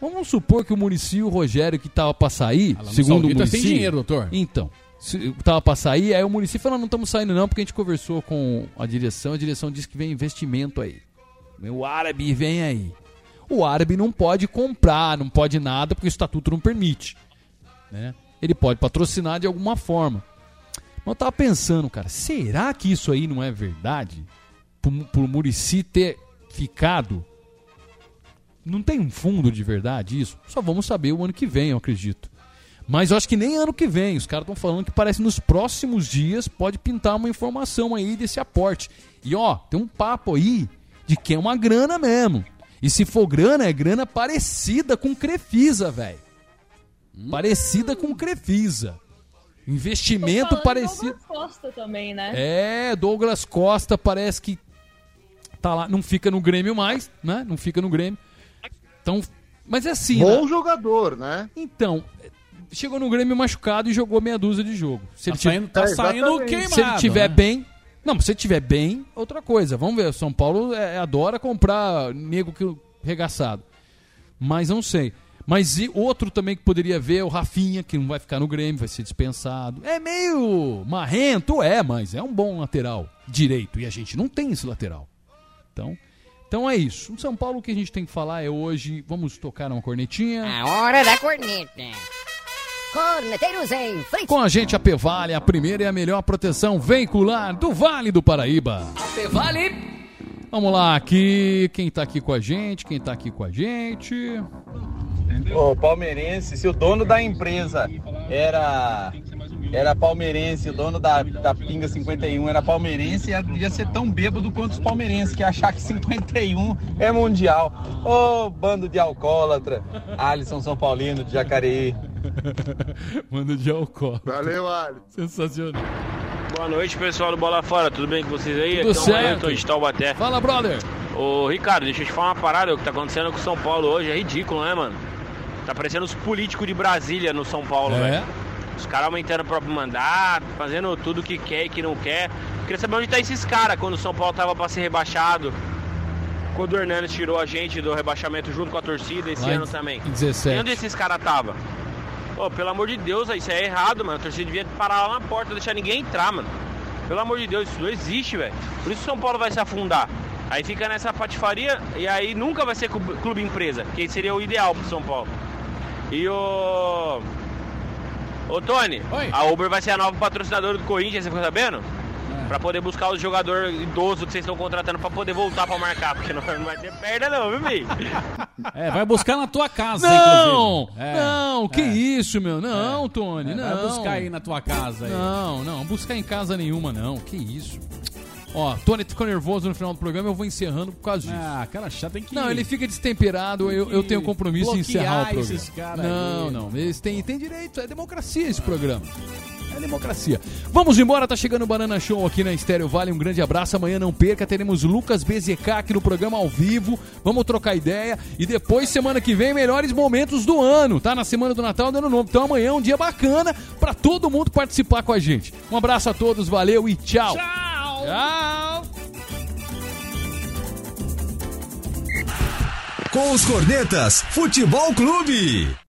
Vamos supor que o Muricy o Rogério que tava pra sair, Ah, segundo o Muricy. tem dinheiro, doutor. Então, se, tava pra sair, aí o Muricy falou: não estamos saindo não, porque a gente conversou com a direção, a direção disse que vem investimento aí. O árabe vem aí. O árabe não pode comprar, não pode nada, porque o estatuto não permite. Né? Ele pode patrocinar de alguma forma. Mas eu tava pensando, cara, será que isso aí não é verdade? Por, por Murici ter ficado. Não tem um fundo de verdade isso? Só vamos saber o ano que vem, eu acredito. Mas eu acho que nem ano que vem. Os caras estão falando que parece nos próximos dias pode pintar uma informação aí desse aporte. E ó, tem um papo aí de que é uma grana mesmo. E se for grana, é grana parecida com Crefisa, velho. Parecida com Crefisa. Investimento parecido. Douglas Costa também, né? É, Douglas Costa parece que tá lá, não fica no Grêmio mais, né? Não fica no Grêmio. Então, mas é assim, Bom né? jogador, né? Então, chegou no Grêmio machucado e jogou meia dúzia de jogo. Se Tá ele tiver- saindo- tá É, saindo queimado, Se ele tiver né? bem, não, se tiver bem, outra coisa. Vamos ver, São Paulo é, adora comprar nego que regaçado. Mas não sei. Mas e outro também que poderia ver é o Rafinha, que não vai ficar no Grêmio, vai ser dispensado. É meio marrento, é, mas é um bom lateral direito. E a gente não tem esse lateral. Então, então é isso. O São Paulo o que a gente tem que falar é hoje. Vamos tocar uma cornetinha. A hora da corneta. Corneteiros em frente. Com a gente a Pevale, a primeira e a melhor proteção veicular do Vale do Paraíba. Vale. Vamos lá, aqui, quem tá aqui com a gente, quem tá aqui com a gente. Ô, palmeirense, se o dono da empresa era era palmeirense, o dono da, da Pinga 51 era palmeirense, ia, ia ser tão bêbado quanto os palmeirenses, que ia achar que 51 é mundial. Ô, bando de alcoólatra. Alisson São Paulino de Jacareí. Manda de álcool. Valeu, Ali. Sensacional. Boa noite, pessoal do Bola Fora. Tudo bem com vocês aí? Tudo Aqui é o certo. Wellington de Taubaté. Fala, brother. Ô, Ricardo, deixa eu te falar uma parada. O que tá acontecendo com o São Paulo hoje é ridículo, né, mano? Tá parecendo os políticos de Brasília no São Paulo, É? velho. Os caras aumentando o próprio mandato, fazendo tudo que quer e que não quer. Queria saber onde tá esses caras quando o São Paulo tava pra ser rebaixado. Quando o Hernandes tirou a gente do rebaixamento junto com a torcida esse Lá em- ano também. em 17. E onde esses caras tava? Ô, pelo amor de Deus, isso é errado, mano. A torcida devia parar lá na porta, deixar ninguém entrar, mano. Pelo amor de Deus, isso não existe, velho. Por isso o São Paulo vai se afundar. Aí fica nessa patifaria e aí nunca vai ser clube empresa, que seria o ideal pro São Paulo. E o. Ô Tony, a Uber vai ser a nova patrocinadora do Corinthians, você ficou sabendo? Pra poder buscar os jogadores idosos que vocês estão contratando pra poder voltar pra marcar, porque não, não vai ter perda não, viu, Bi? É, vai buscar na tua casa, Não, inclusive. É, não, que é. isso, meu? Não, Tony, É, não. vai buscar aí na tua casa aí. Não, não, buscar em casa nenhuma, não. Que isso. Ó, Tony ficou nervoso no final do programa, eu vou encerrando por causa disso. Ah, cara chata tem que. Não, ele fica destemperado, eu, eu tenho compromisso em encerrar o programa. esses não, aí. não, eles têm, têm direito, é democracia esse programa. É democracia. Vamos embora, tá chegando o Banana Show aqui na Estéreo Vale. Um grande abraço. Amanhã não perca, teremos Lucas BZK aqui no programa ao vivo. Vamos trocar ideia. E depois, semana que vem, melhores momentos do ano, tá? Na semana do Natal do Ano Novo. Então amanhã é um dia bacana pra todo mundo participar com a gente. Um abraço a todos, valeu e tchau. Tchau. Tchau. Com os cornetas, Futebol Clube.